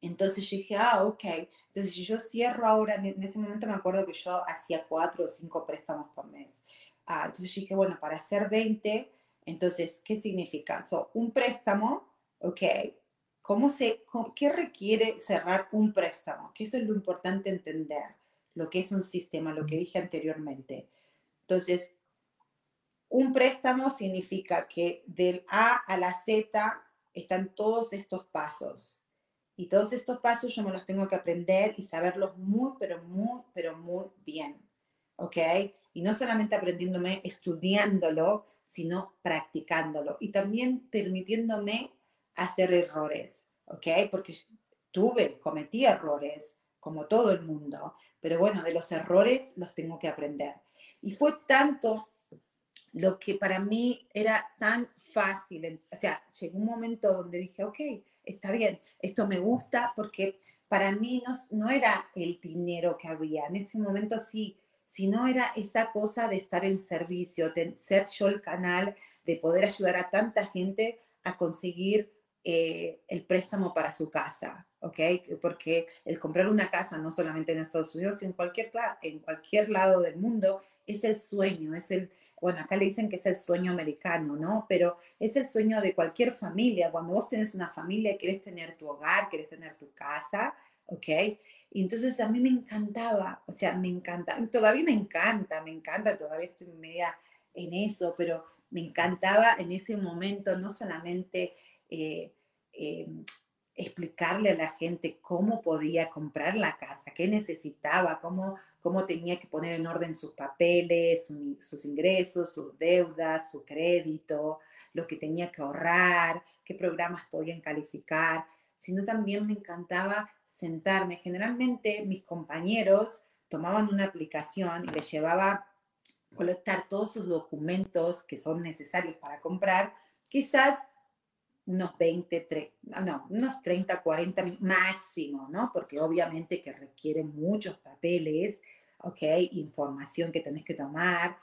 Entonces yo dije, ah, ok. Entonces si yo cierro ahora, en ese momento me acuerdo que yo hacía cuatro o cinco préstamos por mes. Ah, entonces dije, bueno, para hacer 20, entonces, ¿qué significa? So, un préstamo, ok. ¿Cómo se, ¿Qué requiere cerrar un préstamo? Que eso es lo importante entender, lo que es un sistema, lo que dije anteriormente. Entonces, un préstamo significa que del A a la Z están todos estos pasos. Y todos estos pasos yo me los tengo que aprender y saberlos muy, pero muy, pero muy bien. ¿Ok? Y no solamente aprendiéndome, estudiándolo, sino practicándolo. Y también permitiéndome hacer errores. ¿Ok? Porque tuve, cometí errores, como todo el mundo. Pero bueno, de los errores los tengo que aprender. Y fue tanto lo que para mí era tan fácil. O sea, llegó un momento donde dije, ok, está bien, esto me gusta porque para mí no, no era el dinero que había, en ese momento sí, sino era esa cosa de estar en servicio, de ser yo el canal, de poder ayudar a tanta gente a conseguir eh, el préstamo para su casa, ¿ok? Porque el comprar una casa, no solamente en Estados Unidos, sino en cualquier, en cualquier lado del mundo, es el sueño, es el, bueno, acá le dicen que es el sueño americano, ¿no? Pero es el sueño de cualquier familia. Cuando vos tenés una familia, querés tener tu hogar, querés tener tu casa, ¿ok? Y entonces a mí me encantaba, o sea, me encanta, todavía me encanta, me encanta, todavía estoy media en eso, pero me encantaba en ese momento no solamente eh, em, explicarle a la gente cómo podía comprar la casa, qué necesitaba, cómo, cómo tenía que poner en orden sus papeles, sus ingresos, sus deudas, su crédito, lo que tenía que ahorrar, qué programas podían calificar, sino también me encantaba sentarme. Generalmente mis compañeros tomaban una aplicación y les llevaba colectar todos sus documentos que son necesarios para comprar, quizás unos 20, 30, no, unos 30, 40 máximo, ¿no? Porque obviamente que requiere muchos papeles, ¿ok? Información que tenés que tomar.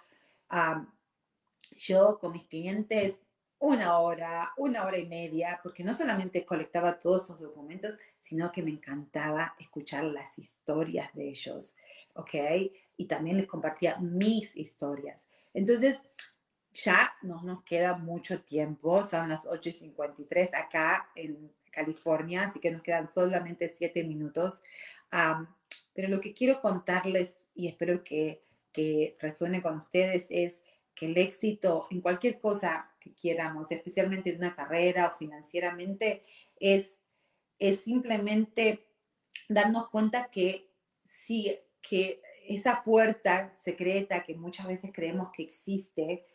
yo con mis clientes una hora, una hora y media, porque no solamente colectaba todos esos documentos, sino que me encantaba escuchar las historias de ellos, ¿ok? Y también les compartía mis historias. Entonces, ya no nos queda mucho tiempo, son las 8.53 acá en California, así que nos quedan solamente 7 minutos. pero lo que quiero contarles y espero que, que resuene con ustedes es que el éxito en cualquier cosa que quieramos, especialmente en una carrera o financieramente, es, es simplemente darnos cuenta que sí, que esa puerta secreta que muchas veces creemos que existe,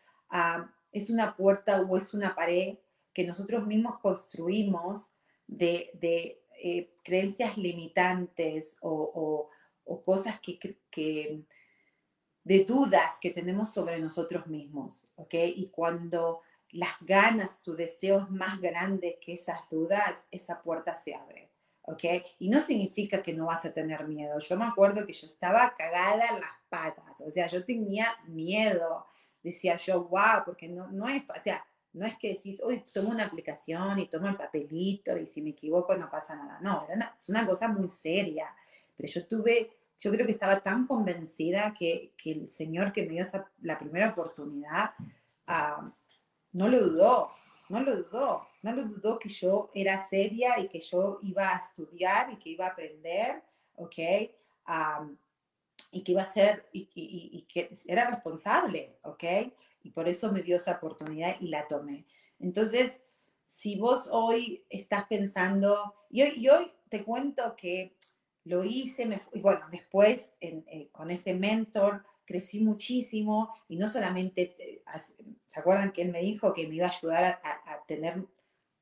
es una puerta o es una pared que nosotros mismos construimos de, de eh, creencias limitantes o, o, cosas que, que, de dudas que tenemos sobre nosotros mismos. Y cuando las ganas, su deseo es más grande que esas dudas, esa puerta se abre, ¿ok? Y no significa que no vas a tener miedo. Yo me acuerdo que yo estaba cagada en las patas, o sea, yo tenía miedo decía yo, wow, porque no, no es, o sea, no es que decís, uy, tomo una aplicación y tomo el papelito y si me equivoco no pasa nada. No, es una cosa muy seria. Pero yo tuve, yo creo que estaba tan convencida que, que el Señor que me dio la primera oportunidad, ah, no lo dudó, no lo dudó, no lo dudó que yo era seria y que yo iba a estudiar y que iba a aprender, ¿ok? y que iba a ser, y, que era responsable, ¿ok? Y por eso me dio esa oportunidad y la tomé. Entonces, si vos hoy estás pensando, y hoy, y hoy te cuento que lo hice, y bueno, después eh, con ese mentor crecí muchísimo y no solamente, eh, ¿se acuerdan que él me dijo que me iba a ayudar a, a tener,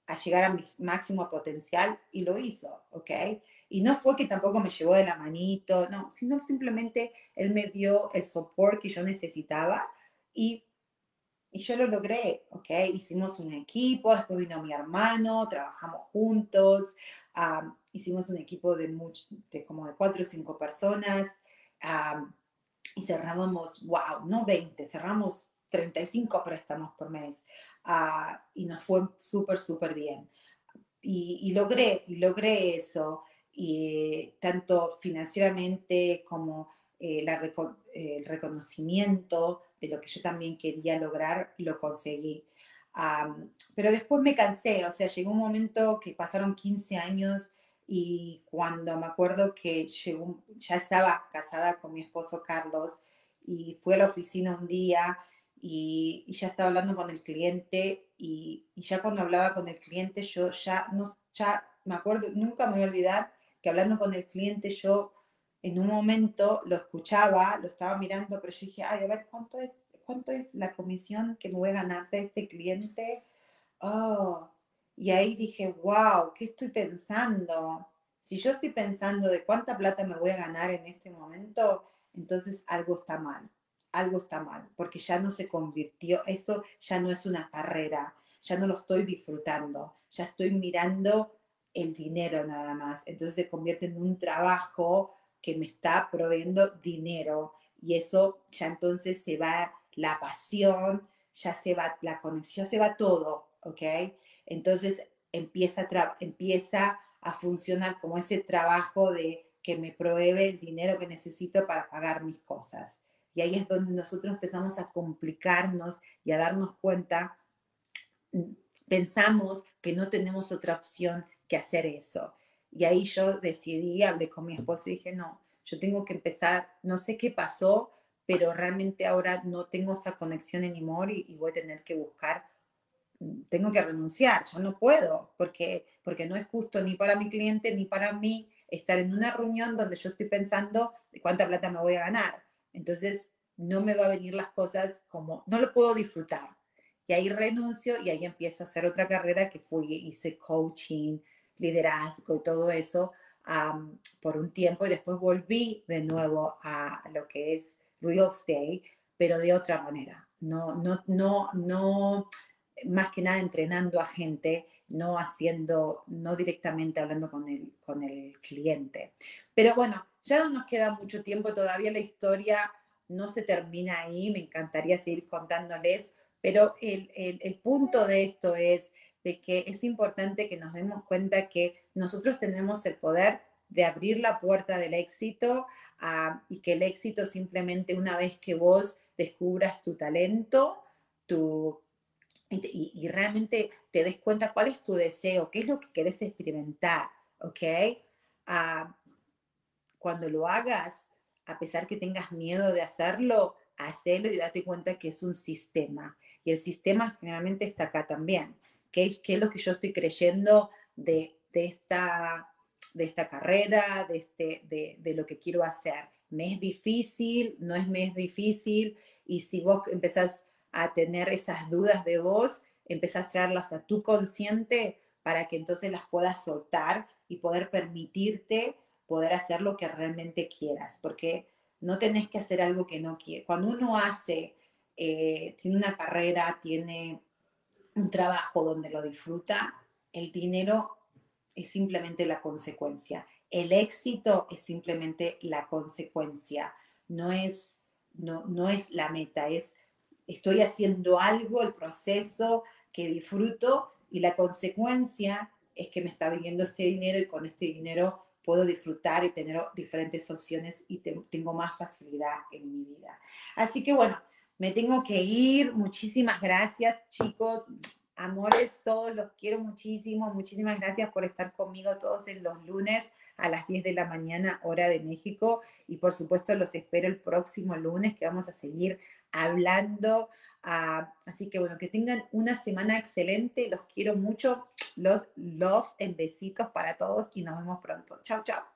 a llegar a mi máximo potencial? Y lo hizo, ¿ok? Y no fue que tampoco me llevó de la manito, no, sino simplemente él me dio el soporte que yo necesitaba y, y yo lo logré, ¿ok? Hicimos un equipo, después vino mi hermano, trabajamos juntos, hicimos un equipo de, de como de cuatro o cinco personas y cerrábamos, wow, no 20, cerramos 35 préstamos por mes ah, y nos fue súper, súper bien. Y, y, logré, logré eso y tanto financieramente como eh, el reconocimiento de lo que yo también quería lograr, lo conseguí. pero después me cansé, o sea, llegó un momento que pasaron 15 años y cuando me acuerdo que llegó, ya estaba casada con mi esposo Carlos y fui a la oficina un día y, ya estaba hablando con el cliente y, y, ya cuando hablaba con el cliente yo ya, no, ya me acuerdo, nunca me voy a olvidar hablando con el cliente yo en un momento lo escuchaba, lo estaba mirando, pero yo dije, ay, a ver, ¿cuánto es, cuánto es la comisión que me voy a ganar de este cliente? Oh, y ahí dije, wow, ¿qué estoy pensando? Si yo estoy pensando de cuánta plata me voy a ganar en este momento, entonces algo está mal, algo está mal, porque ya no se convirtió, eso ya no es una carrera, ya no lo estoy disfrutando, ya estoy mirando el dinero nada más. Entonces se convierte en un trabajo que me está proveyendo dinero y eso ya entonces se va la pasión, ya se va la conexión, se va todo, ¿ok? Entonces empieza a, empieza a funcionar como ese trabajo de que me provee el dinero que necesito para pagar mis cosas. Y ahí es donde nosotros empezamos a complicarnos y a darnos cuenta, mm, pensamos que no tenemos otra opción que hacer eso. Y ahí yo decidí, hablé con mi esposo y dije, no, yo tengo que empezar, no sé qué pasó, pero realmente ahora no tengo esa conexión anymore y, y voy a tener que buscar, mm, tengo que renunciar, yo no puedo, porque, porque no es justo ni para mi cliente ni para mí estar en una reunión donde yo estoy pensando de cuánta plata me voy a ganar. Entonces, no me va a venir las cosas como, no lo puedo disfrutar. Y ahí renuncio y ahí empiezo a hacer otra carrera que fui, hice coaching, liderazgo y todo eso por un tiempo y después volví de nuevo a lo que es real estate, pero de otra manera. No, no, no, no, más que nada entrenando a gente, no haciendo, no directamente hablando con el, con el cliente. Pero bueno, ya no nos queda mucho tiempo, todavía la historia no se termina ahí, me encantaría seguir contándoles, pero el, el, punto de esto es de que es importante que nos demos cuenta que nosotros tenemos el poder de abrir la puerta del éxito ah, y que el éxito simplemente una vez que vos descubras tu talento, tu, y, realmente te des cuenta cuál es tu deseo, qué es lo que querés experimentar, ¿ok? Ah, cuando lo hagas, a pesar que tengas miedo de hacerlo, hacelo y date cuenta que es un sistema. Y el sistema generalmente está acá también qué, es lo que yo estoy creyendo de, esta, de esta carrera, de, este, de, lo que quiero hacer. ¿Me es difícil? ¿No es me es difícil? Y si vos empezás a tener esas dudas de vos, empezás a traerlas a tu consciente para que entonces las puedas soltar y poder permitirte poder hacer lo que realmente quieras, porque no tenés que hacer algo que no quieres. Cuando uno hace, eh, tiene una carrera, tiene un trabajo donde lo disfruta, el dinero es simplemente la consecuencia. El éxito es simplemente la consecuencia, no es, no, no es la meta, es estoy haciendo algo, el proceso que disfruto y la consecuencia es que me está viniendo este dinero y con este dinero puedo disfrutar y tener diferentes opciones y tengo más facilidad en mi vida. Así que bueno, me tengo que ir. Muchísimas gracias, chicos. Amores, todos los quiero muchísimo. Muchísimas gracias por estar conmigo todos en los lunes a las 10 de la mañana, hora de México. Y por supuesto, los espero el próximo lunes que vamos a seguir hablando. Ah, así que bueno, que tengan una semana excelente. Los quiero mucho. Los love en besitos para todos y nos vemos pronto. Chao, chao.